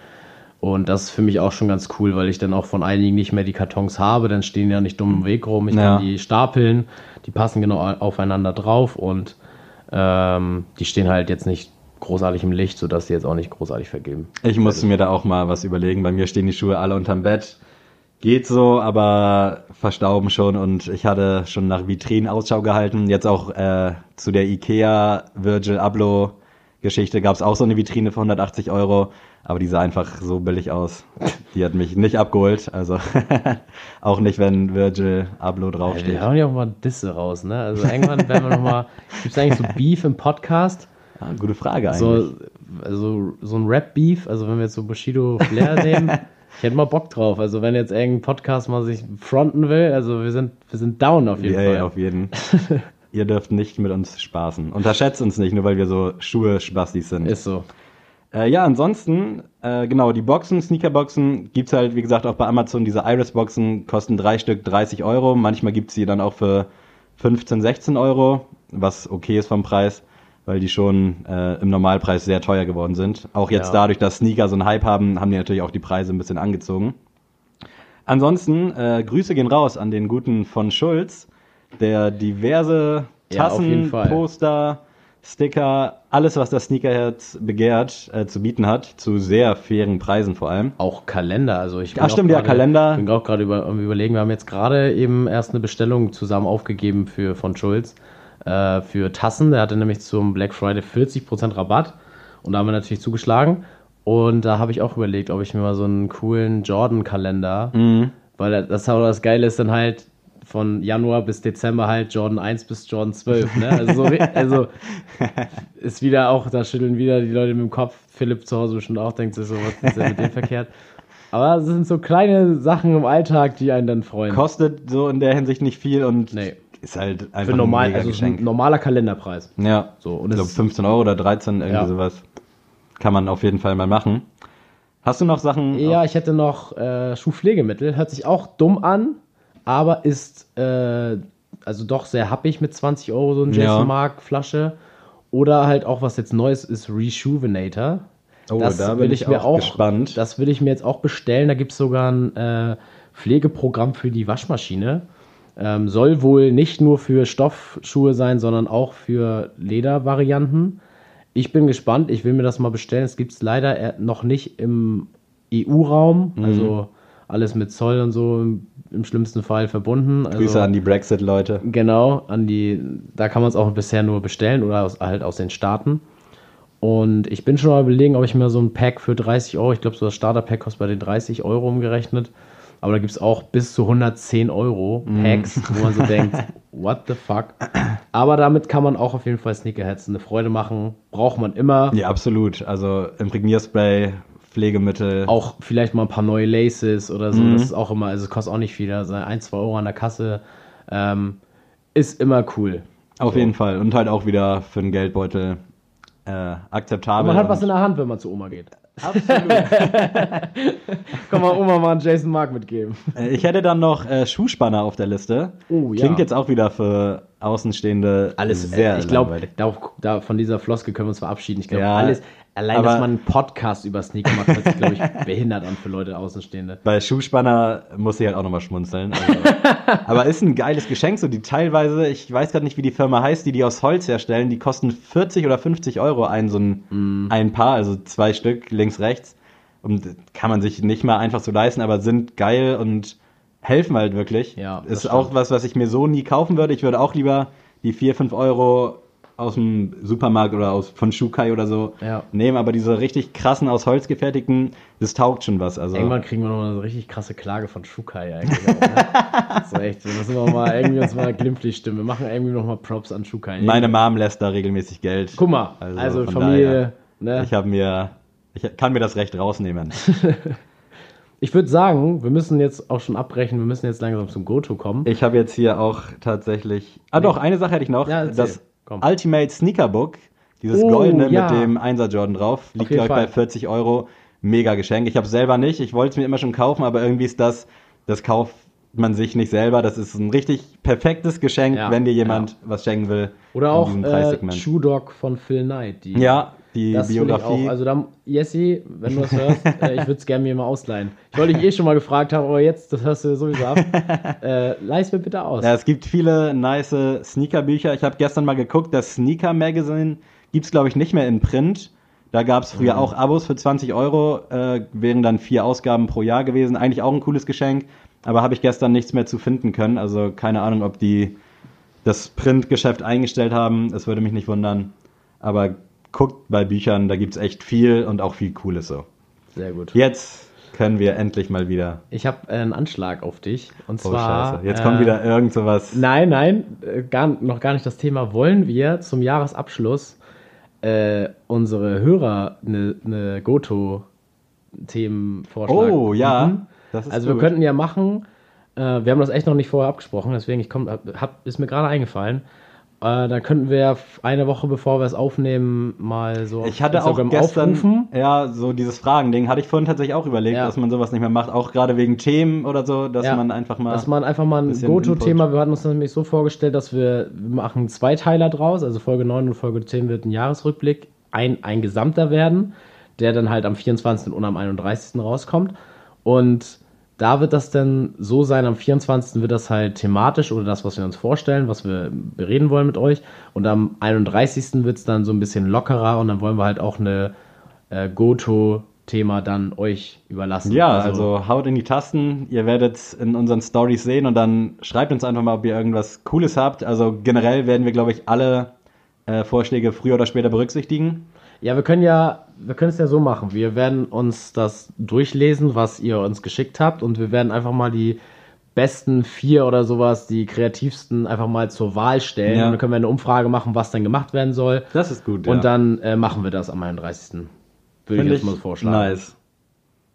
C: Und das ist für mich auch schon ganz cool, weil ich dann auch von einigen nicht mehr die Kartons habe. Dann stehen ja nicht dumm im Weg rum. Ich
B: Ja.
C: kann die stapeln. Die passen genau aufeinander drauf und ähm, die stehen halt jetzt nicht großartig im Licht, sodass die jetzt auch nicht großartig vergeben.
B: Ich musste mir da auch mal was überlegen. Bei mir stehen die Schuhe alle unterm Bett. Geht so, aber verstauben schon und ich hatte schon nach Vitrinen Ausschau gehalten. Jetzt auch äh, zu der Ikea Virgil Abloh Geschichte gab es auch so eine Vitrine für 180 Euro, aber die sah einfach so billig aus. Die hat mich nicht abgeholt, also auch nicht, wenn Virgil Abloh
C: Wir
B: draufsteht.
C: hauen ja auch mal Disse raus, ne? Also irgendwann werden wir nochmal. Gibt es eigentlich so Beef im Podcast?
B: Ah, gute Frage eigentlich.
C: So, also, so ein Rap-Beef, also wenn wir jetzt so Bushido Flair nehmen, ich hätte mal Bock drauf. Also wenn jetzt irgendein Podcast mal sich fronten will, also wir sind, wir sind down auf jeden
B: Ja, ja,
C: Fall.
B: auf jeden. Ihr dürft nicht mit uns spaßen. Unterschätzt uns nicht, nur weil wir so Schuhe-Spastis sind.
C: Ist so.
B: Äh, ja, ansonsten, äh, genau, die Boxen, Sneakerboxen, gibt's halt, wie gesagt, auch bei Amazon. Diese Iris-Boxen kosten drei Stück 30 Euro. Manchmal gibt's sie dann auch für 15, 16 Euro, was okay ist vom Preis, weil die schon äh, im Normalpreis sehr teuer geworden sind. Auch jetzt
C: Ja.
B: dadurch, dass Sneaker so einen Hype haben, haben die natürlich auch die Preise ein bisschen angezogen. Ansonsten, äh, Grüße gehen raus an den guten von Schulz, der diverse
C: Ja,
B: Tassen,
C: Fall.
B: Poster, Sticker, alles, was das Sneakerherz begehrt, äh, zu bieten hat, zu sehr fairen Preisen vor allem.
C: Auch Kalender, also ich bin
B: Ach, stimmt, ja,
C: gerade-
B: Kalender.
C: bin auch gerade über, überlegen, wir haben jetzt gerade eben erst eine Bestellung zusammen aufgegeben für von Schulz äh, für Tassen. Der hatte nämlich zum Black Friday 40% Rabatt und da haben wir natürlich zugeschlagen. Und da habe ich auch überlegt, ob ich mir mal so einen coolen Jordan-Kalender,
B: Mhm.
C: weil das, das Geile ist dann halt von Januar bis Dezember halt Jordan 1 bis Jordan 12. Ne? Also, so, also ist wieder auch, da schütteln wieder die Leute mit dem Kopf. Philipp zu Hause bestimmt auch denkt sich so, was ist denn mit dem verkehrt? Aber es sind so kleine Sachen im Alltag, die einen dann freuen.
B: Kostet so in der Hinsicht nicht viel und
C: Nee.
B: ist halt einfach
C: Für normal,
B: ein
C: also ist
B: Geschenk.
C: ein normaler Kalenderpreis.
B: Ja,
C: So, und
B: ich glaube
C: ist-
B: 15 Euro oder 13, irgendwie
C: Ja.
B: sowas. Kann man auf jeden Fall mal machen. Hast du noch Sachen?
C: Ja, ich hätte noch äh, Schuhpflegemittel. Hört sich auch dumm an, aber ist äh, also doch sehr happig mit 20 Euro so ein
B: Ja.
C: Jason Mark Flasche. Oder halt auch was jetzt Neues ist, Reshoevinator.
B: Oh,
C: das
B: da bin
C: will
B: ich
C: ich mir
B: auch
C: auch
B: gespannt.
C: Das will ich mir jetzt auch bestellen. Da gibt es sogar ein äh, Pflegeprogramm für die Waschmaschine. Ähm, soll wohl nicht nur für Stoffschuhe sein, sondern auch für Ledervarianten. Ich bin gespannt. Ich will mir das mal bestellen. Es gibt es leider äh, noch nicht im EU-Raum.
B: Mhm.
C: Also alles mit Zoll und so im, im schlimmsten Fall verbunden. Also,
B: Grüße an die Brexit-Leute.
C: Genau, an die, da kann man es auch bisher nur bestellen oder aus, halt aus den Staaten. Und ich bin schon mal überlegen, ob ich mir so ein Pack für 30 Euro, ich glaube, so das Starter-Pack kostet bei den 30 Euro umgerechnet. Aber da gibt es auch bis zu 110 Euro Packs, wo man so denkt, what the fuck. Aber damit kann man auch auf jeden Fall Sneakerheads eine Freude machen. Braucht man immer.
B: Ja, absolut. Also Imprägnierspray, Pflegemittel.
C: Auch vielleicht mal ein paar neue Laces oder so. Das ist auch immer, also es kostet auch nicht viel. Also ein, zwei Euro an der Kasse. Ähm, ist immer cool.
B: Auf jeden Fall. Und halt auch wieder für den Geldbeutel äh,
C: Und
B: akzeptabel.
C: man hat was
B: Und-
C: in der Hand, wenn man zu Oma geht.
B: Absolut.
C: Kann man Oma mal einen Jason Mark mitgeben.
B: Äh, ich hätte dann noch äh, Schuhspanner auf der Liste.
C: Oh, ja.
B: Klingt jetzt auch wieder für Außenstehende
C: Alles
B: sehr
C: äh, Ich glaube, da, da, von dieser Floskel können wir uns verabschieden. Ich glaube,
B: Ja,
C: alles, allein, dass man einen Podcast über Sneaker macht, hört sich, glaube ich, behindert an für Leute Außenstehende.
B: Bei Schuhspanner muss ich halt auch nochmal schmunzeln. Also, aber ist ein geiles Geschenk, so die teilweise, ich weiß gerade nicht, wie die Firma heißt, die die aus Holz herstellen, die kosten 40 oder 50 Euro ein, so ein,
C: Mm.
B: ein Paar, also zwei Stück, links, rechts. Und kann man sich nicht mal einfach so leisten, aber sind geil und helfen halt wirklich.
C: Ja, das
B: Ist
C: stimmt.
B: auch was, was ich mir so nie kaufen würde. Ich würde auch lieber die 4, 5 Euro aus dem Supermarkt oder aus, von Shukai oder so
C: Ja.
B: nehmen, aber diese richtig krassen, aus Holz gefertigten, das taugt schon was. Also
C: Irgendwann kriegen wir noch eine richtig krasse Klage von Shukai eigentlich auch, ne? So echt, wir müssen wir mal irgendwie uns mal glimpflich stimmen. Wir machen irgendwie noch mal Props an Shukai.
B: Meine Mom lässt da regelmäßig Geld.
C: Guck mal,
B: Also
C: also, Familie, ne?
B: Ich habe mir, ich kann mir das Recht rausnehmen.
C: Ich würde sagen, wir müssen jetzt auch schon abbrechen, wir müssen jetzt langsam zum Goto kommen.
B: Ich habe jetzt hier auch tatsächlich. Ah, doch, eine Sache hätte ich noch.
C: Ja,
B: das
C: Komm.
B: Ultimate Sneaker Book, dieses
C: Oh,
B: goldene
C: ja.
B: mit dem 1er Jordan drauf, liegt, glaube ich, bei
C: Fall.
B: 40 Euro. Mega Geschenk. Ich habe selber nicht. Ich wollte es mir immer schon kaufen, aber irgendwie ist das, das kauft man sich nicht selber. Das ist ein richtig perfektes Geschenk,
C: Ja,
B: wenn dir jemand was schenken will.
C: Oder auch äh. Shoe Dog von Phil Knight. Die,
B: Ja, die
C: das
B: Biografie.
C: Also da, Jesse, wenn du das hörst, äh, ich würde es gerne mir mal ausleihen. Ich wollte dich eh schon mal gefragt haben, aber jetzt, das hörst du sowieso ab. äh, leih's mir bitte aus.
B: Ja, es gibt viele nice Sneaker-Bücher. Ich habe gestern mal geguckt, das Sneaker Magazine gibt's glaube ich, nicht mehr in Print. Da gab's früher
C: Mhm.
B: auch Abos für 20 Euro, äh, wären dann vier Ausgaben pro Jahr gewesen. Eigentlich auch ein cooles Geschenk, aber habe ich gestern nichts mehr zu finden können. Also keine Ahnung, ob die das Printgeschäft eingestellt haben. Es würde mich nicht wundern. Aber guckt bei Büchern, da gibt's echt viel und auch viel Cooles so.
C: Sehr gut.
B: Jetzt können wir endlich mal wieder.
C: Ich habe äh, einen Anschlag auf dich. Und
B: Oh
C: zwar.
B: Scheiße, jetzt
C: äh,
B: kommt wieder irgend sowas.
C: Nein, nein, äh, gar, noch gar nicht das Thema. Wollen wir zum Jahresabschluss äh, unsere Hörer eine ne Goto-Themen vorschlagen?
B: Oh ja, das ist
C: Also wir
B: gut.
C: könnten ja machen, äh, wir haben das echt noch nicht vorher abgesprochen, deswegen ich komm, hab, ist mir gerade eingefallen. Äh, dann könnten wir eine Woche bevor wir es aufnehmen, mal so
B: Ich hatte auch gestern,
C: aufrufen.
B: ja, so dieses Fragending hatte ich vorhin tatsächlich auch überlegt,
C: Ja.
B: dass man sowas nicht mehr macht, auch gerade wegen Themen oder so, dass
C: Ja,
B: man einfach mal.
C: Dass man einfach mal ein Goto-Thema, wir hatten uns nämlich so vorgestellt, dass wir, wir machen zwei Teiler draus, also Folge 9 und Folge 10 wird ein Jahresrückblick, ein, ein gesamter werden, der dann halt am 24. und am 31. rauskommt. Und da wird das dann so sein, am 24. wird das halt thematisch oder das, was wir uns vorstellen, was wir bereden wollen mit euch. Und am 31. wird es dann so ein bisschen lockerer und dann wollen wir halt auch eine äh, Goto-Thema dann euch überlassen.
B: ja, also, haut in die Tasten. Ihr werdet es in unseren Stories sehen und dann schreibt uns einfach mal, ob ihr irgendwas Cooles habt. Also generell werden wir, glaube ich, alle äh, Vorschläge früher oder später berücksichtigen.
C: Ja, wir können ja, wir können es ja so machen. Wir werden uns das durchlesen, was ihr uns geschickt habt, und wir werden einfach mal die besten vier oder sowas, die kreativsten, einfach mal zur Wahl stellen.
B: Ja.
C: Und dann können wir eine Umfrage machen, was dann gemacht werden soll.
B: Das ist gut.
C: Und dann äh, machen wir das am 31. Würde ich
B: Finde
C: jetzt mal vorschlagen.
B: Nice.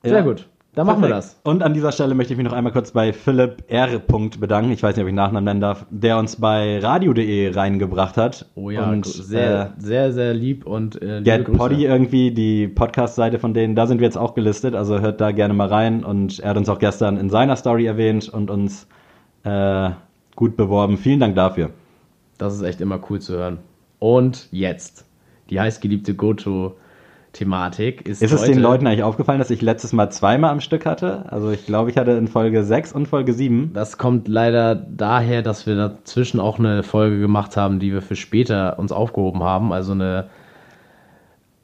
C: Sehr
B: Ja.
C: gut. Dann machen wir
B: Perfekt.
C: das.
B: Und an dieser Stelle möchte ich mich noch einmal kurz bei Philipp R. bedanken. Ich weiß nicht, ob ich Nachnamen nennen darf, der uns bei radio.de reingebracht hat.
C: Oh ja,
B: und
C: sehr,
B: äh,
C: sehr, sehr lieb und äh,
B: Get
C: Grüße.
B: Poddy irgendwie, die Podcast-Seite von denen, da sind wir jetzt auch gelistet, also hört da gerne mal rein. Und er hat uns auch gestern in seiner Story erwähnt und uns äh, gut beworben. Vielen Dank dafür.
C: Das ist echt immer cool zu hören. Und jetzt, die heißgeliebte Goto-Thematik ist
B: Ist es
C: heute...
B: den Leuten eigentlich aufgefallen, dass ich letztes Mal zweimal am Stück hatte? Also ich glaube, ich hatte in Folge 6 und Folge 7.
C: Das kommt leider daher, dass wir dazwischen auch eine Folge gemacht haben, die wir für später uns aufgehoben haben. Also eine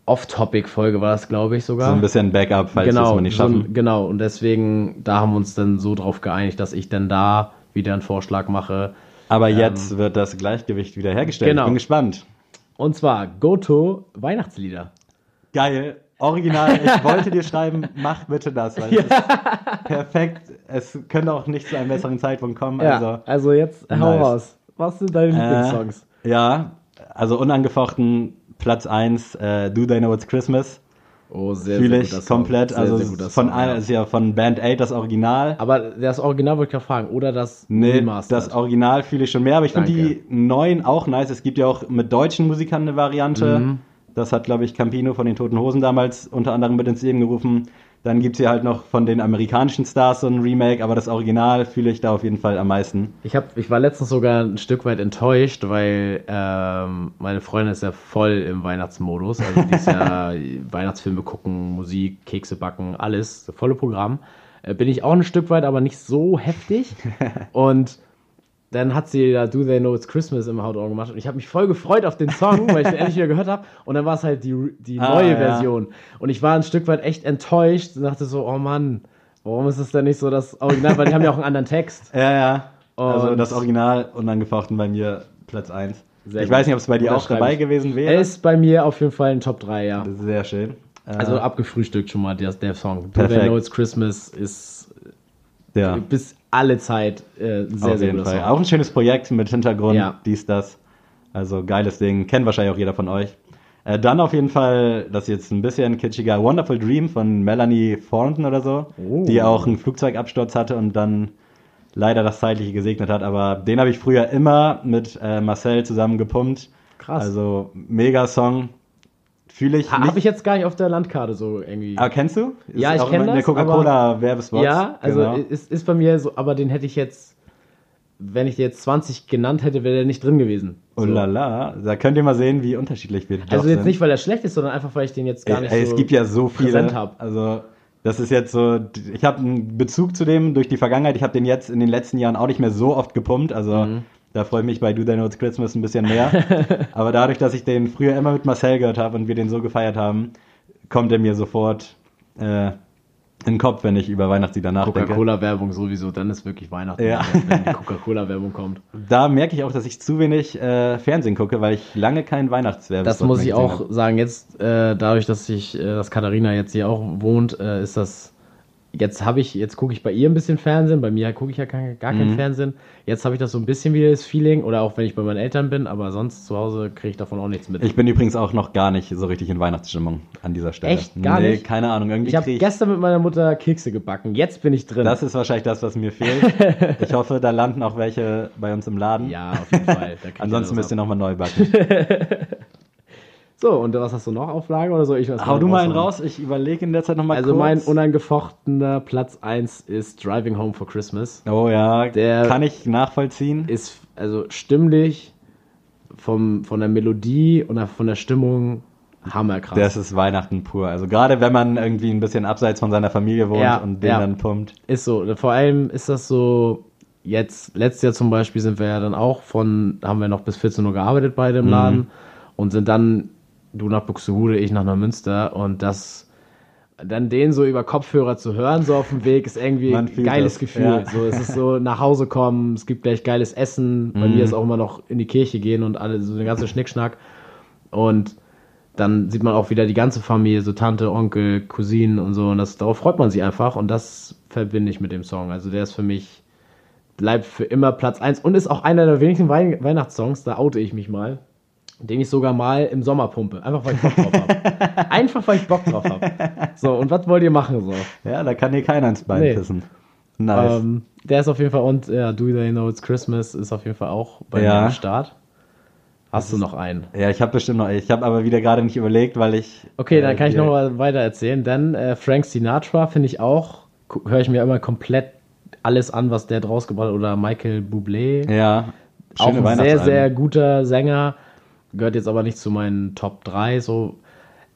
C: Off-Topic-Folge war das, glaube ich, sogar.
B: So ein bisschen Backup, falls wir es
C: genau,
B: mal nicht
C: so
B: schaffen.
C: ein- genau. Und deswegen, da haben wir uns dann so drauf geeinigt, dass ich dann da wieder einen Vorschlag mache.
B: Aber jetzt wird das Gleichgewicht wieder hergestellt.
C: Genau.
B: Ich bin gespannt.
C: Und zwar Go-To Weihnachtslieder.
B: Geil. Original, ich wollte dir schreiben, mach bitte das, weil es ist perfekt. Es könnte auch nicht zu einem besseren Zeitpunkt kommen.
C: Ja,
B: Also,
C: also jetzt hau
B: nice.
C: raus. Was sind deine Lieblingssongs?
B: äh, ja, also unangefochten Platz 1, äh, Do They Know It's Christmas.
C: Oh, sehr,
B: Fühle
C: sehr
B: ich komplett.
C: Sehr,
B: also
C: sehr guter
B: von
C: Song, ja.
B: ist ja von Band 8 das Original.
C: Aber das Original wollte ich gerade fragen. Oder das
B: Nee,
C: Remastered?
B: das Original fühle ich schon mehr, aber ich finde die neuen auch nice. Es gibt ja auch mit deutschen Musikern eine Variante.
C: Mhm.
B: Das hat, glaube ich, Campino von den Toten Hosen damals unter anderem mit ins Leben gerufen. Dann gibt es hier halt noch von den amerikanischen Stars so ein Remake, aber das Original fühle ich da auf jeden Fall am meisten.
C: Ich, hab, ich war letztens sogar ein Stück weit enttäuscht, weil ähm, meine Freundin ist ja voll im Weihnachtsmodus. Also die ist ja Weihnachtsfilme gucken, Musik, Kekse backen, alles, volle Programm. Äh, bin ich auch ein Stück weit, aber nicht so heftig. Und dann hat sie da Do They Know It's Christmas im Haut gemacht und ich habe mich voll gefreut auf den Song, weil ich den endlich wieder gehört habe. Und dann war es halt die, die
B: Ah,
C: neue
B: ja.
C: Version. Und ich war ein Stück weit echt enttäuscht und dachte so, oh Mann, warum ist es denn nicht so das Original? Weil die haben ja auch einen anderen Text.
B: Ja, ja. Also
C: Und-
B: das Original unangefochten bei mir Platz 1.
C: Sehr
B: ich
C: gut.
B: weiß nicht, ob es bei dir auch dabei
C: ich.
B: gewesen wäre.
C: Er ist bei mir auf jeden Fall in Top 3, ja.
B: Sehr schön. Äh,
C: Also abgefrühstückt schon mal der, der Song. Do
B: Perfekt.
C: They Know It's Christmas ist
B: ja.
C: bis alle Zeit äh, sehr,
B: auf
C: sehr
B: jeden Fall.
C: Song.
B: Auch ein schönes Projekt mit Hintergrund,
C: Ja.
B: dies, das. Also geiles Ding. Kennt wahrscheinlich auch jeder von euch. Äh, dann auf jeden Fall, das ist jetzt ein bisschen kitschiger, Wonderful Dream von Melanie Thornton oder so,
C: Oh.
B: die auch einen Flugzeugabsturz hatte und dann leider das Zeitliche gesegnet hat. Aber den habe ich früher immer mit äh, Marcel zusammen gepumpt.
C: Krass.
B: Also mega Song. Fühle ich.
C: Habe ich jetzt gar nicht auf der Landkarte so irgendwie.
B: aber kennst du? Ist
C: Ja, ich
B: auch
C: kenn
B: immer in der
C: das,
B: Coca-Cola Werbespot.
C: ja, also
B: genau.
C: ist, ist bei mir so, aber den hätte ich jetzt, wenn ich jetzt 20 genannt hätte, wäre der nicht drin gewesen.
B: Oh
C: So.
B: la la, da könnt ihr mal sehen, wie unterschiedlich wir
C: Also jetzt
B: sind.
C: nicht, weil er schlecht ist, sondern einfach, weil ich den jetzt gar
B: Ey,
C: nicht
B: ey,
C: so
B: es gibt ja so viele. Also, das ist jetzt so, ich habe einen Bezug zu dem durch die Vergangenheit. Ich habe den jetzt in den letzten Jahren auch nicht mehr so oft gepumpt. Also,
C: Mhm.
B: Da freue ich mich bei Do They Know It's Christmas ein bisschen mehr. Aber dadurch, dass ich den früher immer mit Marcel gehört habe und wir den so gefeiert haben, kommt er mir sofort äh, in den Kopf, wenn ich über Weihnachtslieder nachdenke.
C: Coca-Cola-Werbung sowieso, dann ist wirklich Weihnachten,
B: Ja.
C: wenn die Coca-Cola-Werbung kommt.
B: Da merke ich auch, dass ich zu wenig äh, Fernsehen gucke, weil ich lange keinen Weihnachtswerbespot
C: Das muss ich auch sagen. Jetzt, äh, dadurch, dass ich, äh, dass Katharina jetzt hier auch wohnt, äh, ist das. Jetzt habe ich, jetzt gucke ich bei ihr ein bisschen Fernsehen. Bei mir gucke ich ja kein, gar
B: Mhm.
C: kein Fernsehen. Jetzt habe ich das so ein bisschen wieder das Feeling, oder auch wenn ich bei meinen Eltern bin, aber sonst zu Hause kriege ich davon auch nichts mit.
B: Ich bin übrigens auch noch gar nicht so richtig in Weihnachtsstimmung an dieser Stelle.
C: Echt? Gar
B: nee,
C: nicht?
B: keine Ahnung. Irgendwie
C: Ich habe gestern mit meiner Mutter Kekse gebacken. Jetzt bin ich drin.
B: Das ist wahrscheinlich das, was mir fehlt. Ich hoffe, da landen auch welche bei uns im Laden.
C: ja, auf jeden Fall.
B: Ansonsten
C: das
B: müsst ihr nochmal neu backen.
C: So, und was hast du noch auf Lager oder soll ich was
B: Hau du mal einen raus. Ich überlege in der Zeit nochmal
C: Also
B: kurz.
C: mein unangefochtener Platz 1 ist Driving Home for Christmas.
B: oh ja,
C: Der-
B: kann ich nachvollziehen.
C: ist also stimmlich vom, von der Melodie und von der Stimmung hammerkrass.
B: Das ist Weihnachten pur. Also gerade wenn man irgendwie ein bisschen abseits von seiner Familie wohnt
C: Ja,
B: und den
C: ja.
B: dann pumpt.
C: ist so. Vor allem ist das so, jetzt, letztes Jahr zum Beispiel sind wir ja dann auch von, haben wir noch bis 14 Uhr gearbeitet beide
B: Mhm.
C: im Laden und sind dann, du nach Buxtehude, ich nach Neumünster und das, dann den so über Kopfhörer zu hören, so auf dem Weg, ist irgendwie ein geiles
B: das,
C: Gefühl.
B: ja.
C: So, es ist so nach Hause kommen, es gibt gleich geiles Essen. Bei
B: Mhm.
C: mir ist auch immer noch in die Kirche gehen und alle, so den ganzen Schnickschnack. Und dann sieht man auch wieder die ganze Familie, so Tante, Onkel, Cousinen und so. Und das, darauf freut man sich einfach. Und das verbinde ich mit dem Song. Also der ist für mich, bleibt für immer Platz 1 und ist auch einer der wenigen Wei Weihnachtssongs, da oute ich mich mal, den ich sogar mal im Sommer pumpe. Einfach weil ich Bock drauf habe. Einfach weil ich Bock drauf habe. So, und was wollt ihr machen so?
B: Ja, da kann dir keiner ins Bein
C: Nee.
B: pissen. Nice.
C: Ähm, der ist auf jeden Fall, und ja, Do They Know It's Christmas ist auf jeden Fall auch bei
B: Ja.
C: mir am Start. Hast du noch einen?
B: ja, ich habe bestimmt noch. Ich habe aber wieder gerade nicht überlegt, weil ich.
C: Okay, dann
B: äh,
C: kann ich noch mal weiter erzählen. Dann äh, Frank Sinatra finde ich auch, höre ich mir immer komplett alles an, was der draus gebracht hat. Oder Michael Bublé.
B: Ja.
C: auch ein sehr, sehr guter Sänger. Gehört jetzt aber nicht zu meinen Top 3. So.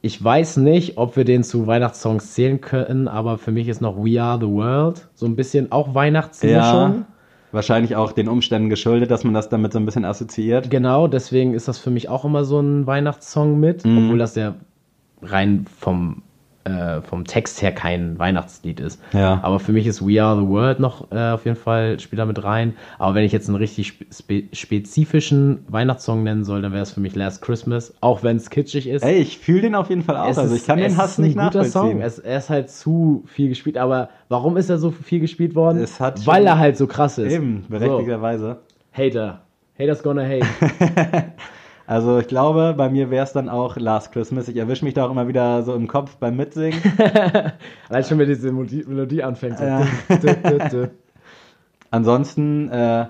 C: Ich weiß nicht, ob wir den zu Weihnachtssongs zählen können, aber für mich ist noch We Are the World so ein bisschen auch Weihnachtsmischung.
B: Ja. Wahrscheinlich auch den Umständen geschuldet, dass man das damit so ein bisschen assoziiert.
C: Genau, deswegen ist das für mich auch immer so ein Weihnachtssong mit,
B: Mhm.
C: obwohl das der rein vom, äh, vom Text her kein Weihnachtslied ist.
B: Ja.
C: Aber für mich ist We Are the World noch äh, auf jeden Fall, spielt da mit rein. Aber wenn ich jetzt einen richtig spe spezifischen Weihnachtssong nennen soll, dann wäre es für mich Last Christmas, auch wenn es kitschig ist.
B: Ey, ich fühle den auf jeden Fall auch.
C: Es
B: also ich kann den Hass nicht
C: guter
B: nachvollziehen.
C: Song. Es, er ist halt zu viel gespielt, aber warum ist er so viel gespielt worden? Weil er halt so krass ist.
B: Eben, berechtigterweise.
C: So, Hater. Haters gonna hate.
B: Also ich glaube, bei mir wäre es dann auch Last Christmas. Ich erwische mich da auch immer wieder so im Kopf beim Mitsingen.
C: Allein schon, wenn diese Melodie, anfängt. So.
B: Ja. Ansonsten äh,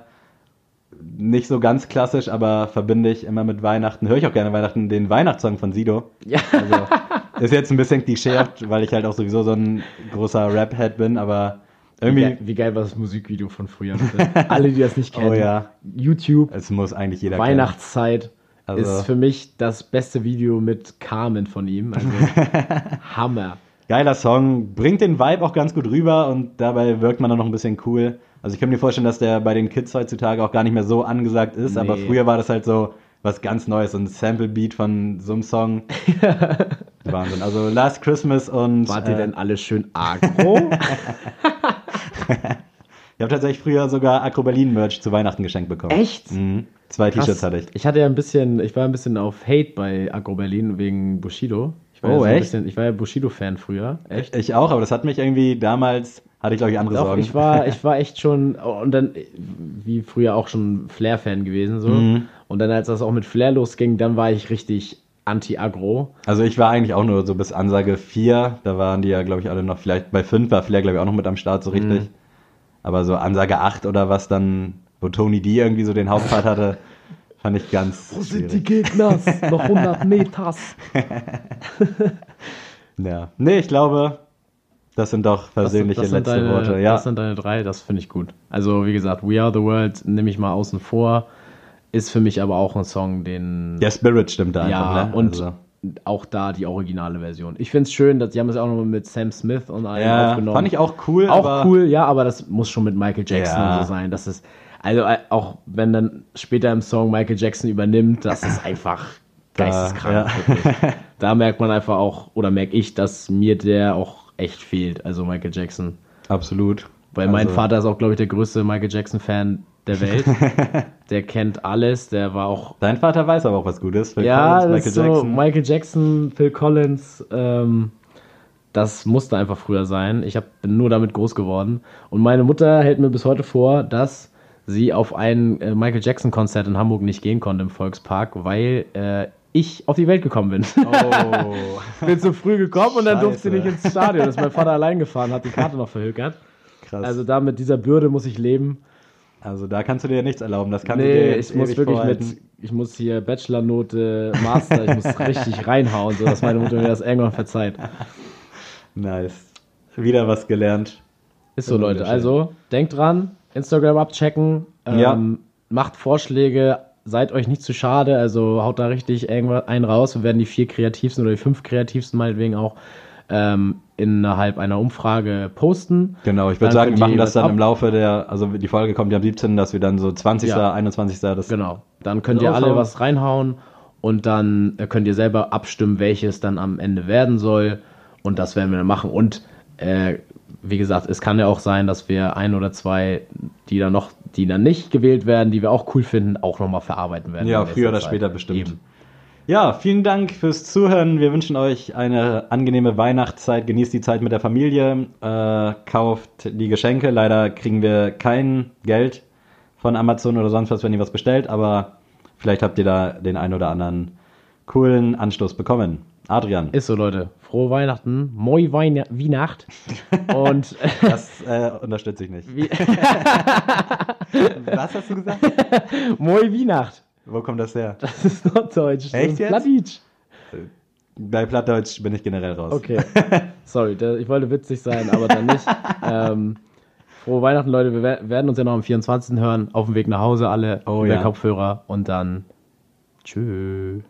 B: nicht so ganz klassisch, aber verbinde ich immer mit Weihnachten, höre ich auch gerne Weihnachten, den Weihnachtssong von Sido.
C: Ja.
B: Also ist jetzt ein bisschen klischeehaft, weil ich halt auch sowieso so ein großer Rap-Head bin, aber
C: Wie,
B: irgendwie,
C: geil, wie geil war das Musikvideo von früher? Alle, die das nicht kennen.
B: oh ja,
C: YouTube,
B: es muss eigentlich jeder
C: Weihnachtszeit
B: Also-
C: ist für mich das beste Video mit Carmen von ihm. Also Hammer.
B: Geiler Song, bringt den Vibe auch ganz gut rüber und dabei wirkt man dann noch ein bisschen cool. Also ich kann mir vorstellen, dass der bei den Kids heutzutage auch gar nicht mehr so angesagt ist, aber
C: Nee.
B: früher war das halt so was ganz Neues, so ein Sample-Beat von so einem Song. Wahnsinn. Also Last Christmas und
C: Wart ihr
B: äh,
C: denn alle schön agro?
B: ich habe tatsächlich früher sogar Acro Berlin Merch zu Weihnachten geschenkt bekommen.
C: Echt?
B: Mhm. Zwei. T-Shirts hatte ich.
C: Ich hatte ja ein bisschen, ich war ein bisschen auf Hate bei Agro Berlin wegen Bushido. Ich war
B: Oh,
C: ja so ein
B: echt?
C: Bisschen, ich war ja Bushido-Fan früher. Echt?
B: Ich auch, aber das hat mich irgendwie damals, hatte ich glaube ich andere
C: Doch,
B: Sorgen.
C: ich war, ich war echt schon, und dann, wie früher auch schon Flair-Fan gewesen, so.
B: Mhm.
C: Und dann, als das auch mit Flair losging, dann war ich richtig anti-agro.
B: Also ich war eigentlich auch nur so bis Ansage 4, da waren die ja glaube ich alle noch, vielleicht bei 5 war Flair glaube ich auch noch mit am Start so richtig.
C: Mhm.
B: Aber so Ansage 8 oder was dann, wo Tony D irgendwie so den Hauptpart hatte, fand ich ganz schwierig.
C: Gegners? Noch 100 Meters.
B: Ja. Nee, ich glaube, das sind doch versöhnliche
C: das sind
B: letzte
C: deine,
B: Worte. Ja.
C: Das sind deine drei, das finde ich gut. Also, wie gesagt, We Are the World nehme ich mal außen vor. Ist für mich aber auch ein Song, den.
B: Der Spirit stimmt da einfach,
C: ja,
B: ne?
C: und
B: Also,
C: auch da die originale Version. Ich finde es schön, dass sie haben es auch nochmal mit Sam Smith und allem
B: ja,
C: aufgenommen.
B: fand ich auch cool,
C: Auch cool, ja, aber das muss schon mit Michael Jackson
B: Ja.
C: so sein. Das ist, also äh, auch wenn dann später im Song Michael Jackson übernimmt, das ist einfach geisteskrank.
B: ja.
C: Da merkt man einfach auch, oder merke ich, dass mir der auch echt fehlt, also Michael Jackson.
B: absolut.
C: Weil mein
B: Also-
C: Vater ist auch, glaube ich, der größte Michael Jackson-Fan der Welt. der kennt alles, der war auch
B: Dein Vater weiß aber auch was Gutes. Phil
C: ja,
B: Collins,
C: ist so Michael Jackson, Phil Collins, ähm, das musste einfach früher sein. Ich hab, bin nur damit groß geworden. Und meine Mutter hält mir bis heute vor, dass sie auf ein äh, Michael Jackson-Konzert in Hamburg nicht gehen konnte im Volkspark, weil äh, ich auf die Welt gekommen bin.
B: Oh,
C: bin zu früh gekommen und dann durfte sie nicht ins Stadion. Das ist mein Vater allein gefahren, hat die Karte noch verhökert.
B: krass.
C: Also da mit dieser Bürde muss ich leben.
B: Also da kannst du dir nichts erlauben. Das kann
C: nee,
B: du dir
C: ich muss wirklich
B: vorhalten.
C: mit, ich muss hier Bachelornote, Master, ich muss richtig reinhauen, so dass meine Mutter mir das irgendwann verzeiht.
B: Nice. Wieder was gelernt.
C: Ist so, Leute. Also, denkt dran, Instagram abchecken, ähm,
B: Ja.
C: macht Vorschläge, seid euch nicht zu schade, also haut da richtig irgendwas einen raus. Wir werden die vier kreativsten oder die fünf kreativsten meinetwegen auch ähm, innerhalb einer Umfrage posten.
B: Genau, ich würde sagen, wir machen das dann
C: ab-
B: im Laufe der, also die Folge kommt ja am 17., dass wir dann so 20.,
C: Ja.
B: 21. Das
C: Genau. Dann könnt ihr alle was reinhauen und dann äh, könnt ihr selber abstimmen, welches dann am Ende werden soll. Und das werden wir dann machen. Und äh, wie gesagt, es kann ja auch sein, dass wir ein oder zwei, die dann noch, die dann nicht gewählt werden, die wir auch cool finden, auch nochmal verarbeiten werden.
B: Ja, früher oder
C: Zeit.
B: später bestimmt.
C: Eben.
B: Ja, vielen Dank fürs Zuhören. Wir wünschen euch eine angenehme Weihnachtszeit. Genießt die Zeit mit der Familie. Äh, kauft die Geschenke. Leider kriegen wir kein Geld von Amazon oder sonst was, wenn ihr was bestellt. Aber vielleicht habt ihr da den einen oder anderen coolen Anstoß bekommen. Adrian,
C: Ist so, Leute. Frohe Weihnachten. Moi Weina Weihnacht. Und
B: das äh, unterstütze ich nicht. Was hast du gesagt?
C: Moi Weihnacht.
B: Wo kommt das her?
C: Das ist Norddeutsch.
B: Echt jetzt?
C: Plattdeutsch.
B: Bei Plattdeutsch bin ich generell raus.
C: Okay. Sorry, ich wollte witzig sein, aber dann nicht. ähm, frohe Weihnachten, Leute. Wir wer- werden uns ja noch am 24. hören. Auf dem Weg nach Hause alle
B: Oh
C: über
B: ja.
C: Kopfhörer und dann tschüss.